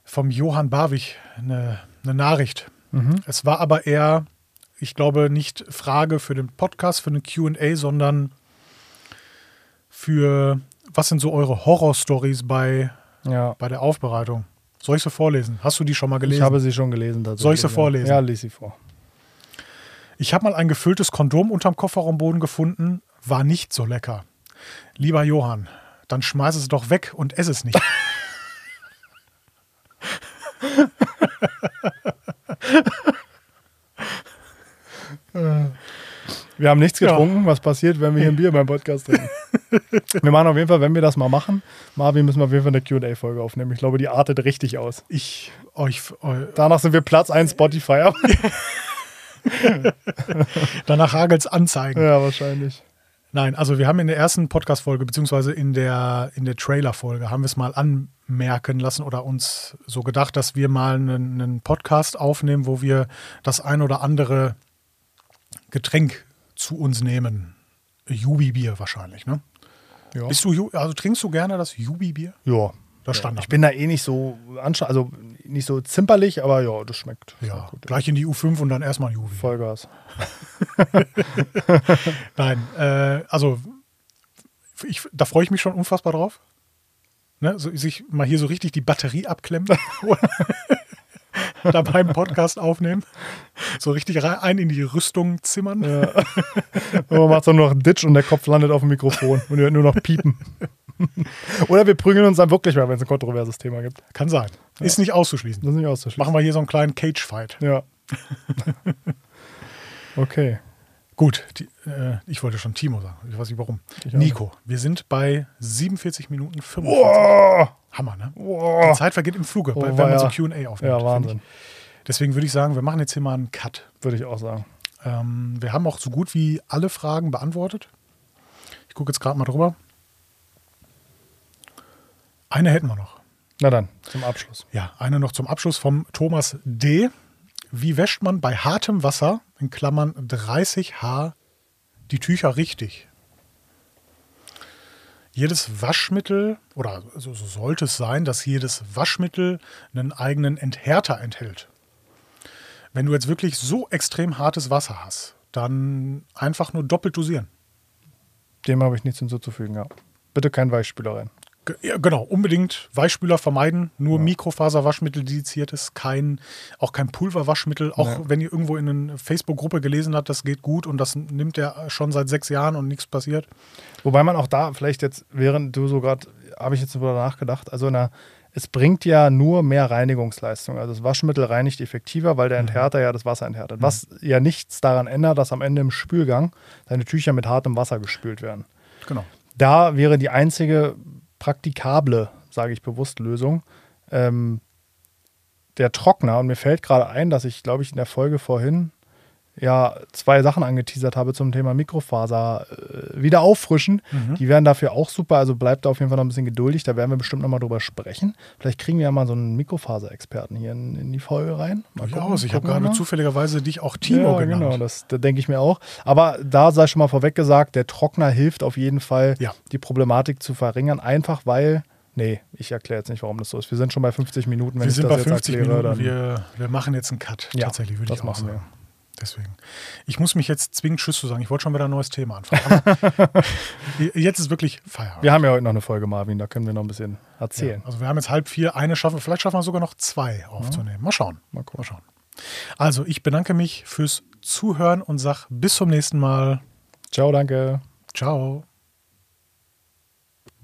vom Johann Barwig eine, eine Nachricht. Es war aber eher, ich glaube, nicht Frage für den Podcast, für eine QA, sondern für, was sind so eure Horror-Stories bei, Ja. bei der Aufbereitung? Soll ich sie vorlesen? Hast du die schon mal gelesen? Ich habe sie schon gelesen. tatsächlich, Soll ich sie vorlesen? Ja, lies sie vor. Ich habe mal ein gefülltes Kondom unterm Kofferraumboden gefunden, war nicht so lecker. Lieber Johann, dann schmeiß es doch weg und ess es nicht. Wir haben nichts Ja. getrunken. Was passiert, wenn wir hier ein Bier beim Podcast trinken? wir machen auf jeden Fall, wenn wir das mal machen, Marvin, müssen wir auf jeden Fall eine QA-Folge aufnehmen. Ich glaube, die artet richtig aus. Ich euch, eu, Danach sind wir Platz 1 Spotify. danach hagels Anzeigen. ja, wahrscheinlich. Nein, also wir haben in der ersten Podcast-Folge, beziehungsweise in der, in der Trailer-Folge, haben wir es mal anmerken lassen oder uns so gedacht, dass wir mal einen, einen Podcast aufnehmen, wo wir das ein oder andere Getränk zu uns nehmen. Jubi-Bier wahrscheinlich, ne? Ja. Bist du, also trinkst du gerne das Jubi-Bier? ja. Das stand Ich bin da eh nicht so also nicht so zimperlich, aber ja, das schmeckt. Ja, gut. gleich in die U5 und dann erstmal Jubi. Vollgas. Nein, äh, also ich, da freue ich mich schon unfassbar drauf. Ne, so, sich mal hier so richtig die Batterie abklemmen. da beim Podcast aufnehmen. So richtig rein ein in die Rüstung zimmern. Ja. Und man macht dann nur noch einen Ditch und der Kopf landet auf dem Mikrofon und ihr hört nur noch piepen. Oder wir prügeln uns dann wirklich mal, wenn es ein kontroverses Thema gibt. Kann sein. Ist nicht auszuschließen. Das ist nicht auszuschließen. Machen wir hier so einen kleinen Cage-Fight. Ja. okay. Gut, die, äh, ich wollte schon Timo sagen. Ich weiß nicht warum. Ich Nico, wir sind bei 47 Minuten 45. Oh, Hammer, ne? oh. Die Zeit vergeht im Fluge, Oh, wenn man so. QA aufnimmt. Ja, Wahnsinn. Deswegen würde ich sagen, wir machen jetzt hier mal einen Cut. Würde ich auch sagen. Ähm, wir haben auch so gut wie alle Fragen beantwortet. Ich gucke jetzt gerade mal drüber. Eine hätten wir noch. Na dann, zum Abschluss. Ja, eine noch zum Abschluss vom Thomas D. Wie wäscht man bei hartem Wasser, in Klammern 30 H, die Tücher richtig? Jedes Waschmittel, oder so so sollte es sein, dass jedes Waschmittel einen eigenen Enthärter enthält. Wenn du jetzt wirklich so extrem hartes Wasser hast, dann einfach nur doppelt dosieren. Dem habe ich nichts hinzuzufügen, ja. Bitte kein Weichspüler rein. Ja, genau, unbedingt Weichspüler vermeiden, nur Mikrofaserwaschmittel dediziertes, kein, auch kein Pulverwaschmittel, auch Nee. wenn ihr irgendwo in einer Facebook-Gruppe gelesen habt, das geht gut und das nimmt er schon seit sechs Jahren und nichts passiert. Wobei man auch da vielleicht jetzt, während du so gerade, habe ich jetzt darüber nachgedacht, also na, es bringt ja nur mehr Reinigungsleistung. Also das Waschmittel reinigt effektiver, weil der Enthärter ja das Wasser enthärtet. Was ja nichts daran ändert, dass am Ende im Spülgang deine Tücher mit hartem Wasser gespült werden. Genau. Da wäre die einzige praktikable, sage ich bewusst, Lösung ähm, der Trockner. Und mir fällt gerade ein, dass ich, glaube ich, in der Folge vorhin ja zwei Sachen angeteasert habe zum Thema Mikrofaser äh, wieder auffrischen. Mhm. Die wären dafür auch super. Also bleibt da auf jeden Fall noch ein bisschen geduldig. Da werden wir bestimmt nochmal drüber sprechen. Vielleicht kriegen wir ja mal so einen Mikrofaser-Experten hier in, in die Folge rein. Mal gucken. Ich habe wir gerade zufälligerweise dich auch Timo ja, genannt. genau, das, das denke ich mir auch. Aber da sei schon mal vorweg gesagt, der Trockner hilft auf jeden Fall, Ja. die Problematik zu verringern. Einfach weil, nee, ich erkläre jetzt nicht, warum das so ist. Wir sind schon bei 50 Minuten, wenn wir ich sind das bei jetzt 50 erkläre. Minuten. Wir, wir machen jetzt einen Cut. Ja, Tatsächlich, würde das ich auch machen sagen. Deswegen. Ich muss mich jetzt zwingen, Tschüss zu sagen. Ich wollte schon wieder ein neues Thema anfangen. Jetzt ist wirklich Feierabend. wir haben ja heute noch eine Folge, Marvin, da können wir noch ein bisschen erzählen. Ja, also wir haben jetzt halb vier, eine schaffen, vielleicht schaffen wir sogar noch zwei aufzunehmen. Mal schauen. Mal gucken. Mal schauen. Also ich bedanke mich fürs Zuhören und sage bis zum nächsten Mal. Ciao, danke. Ciao.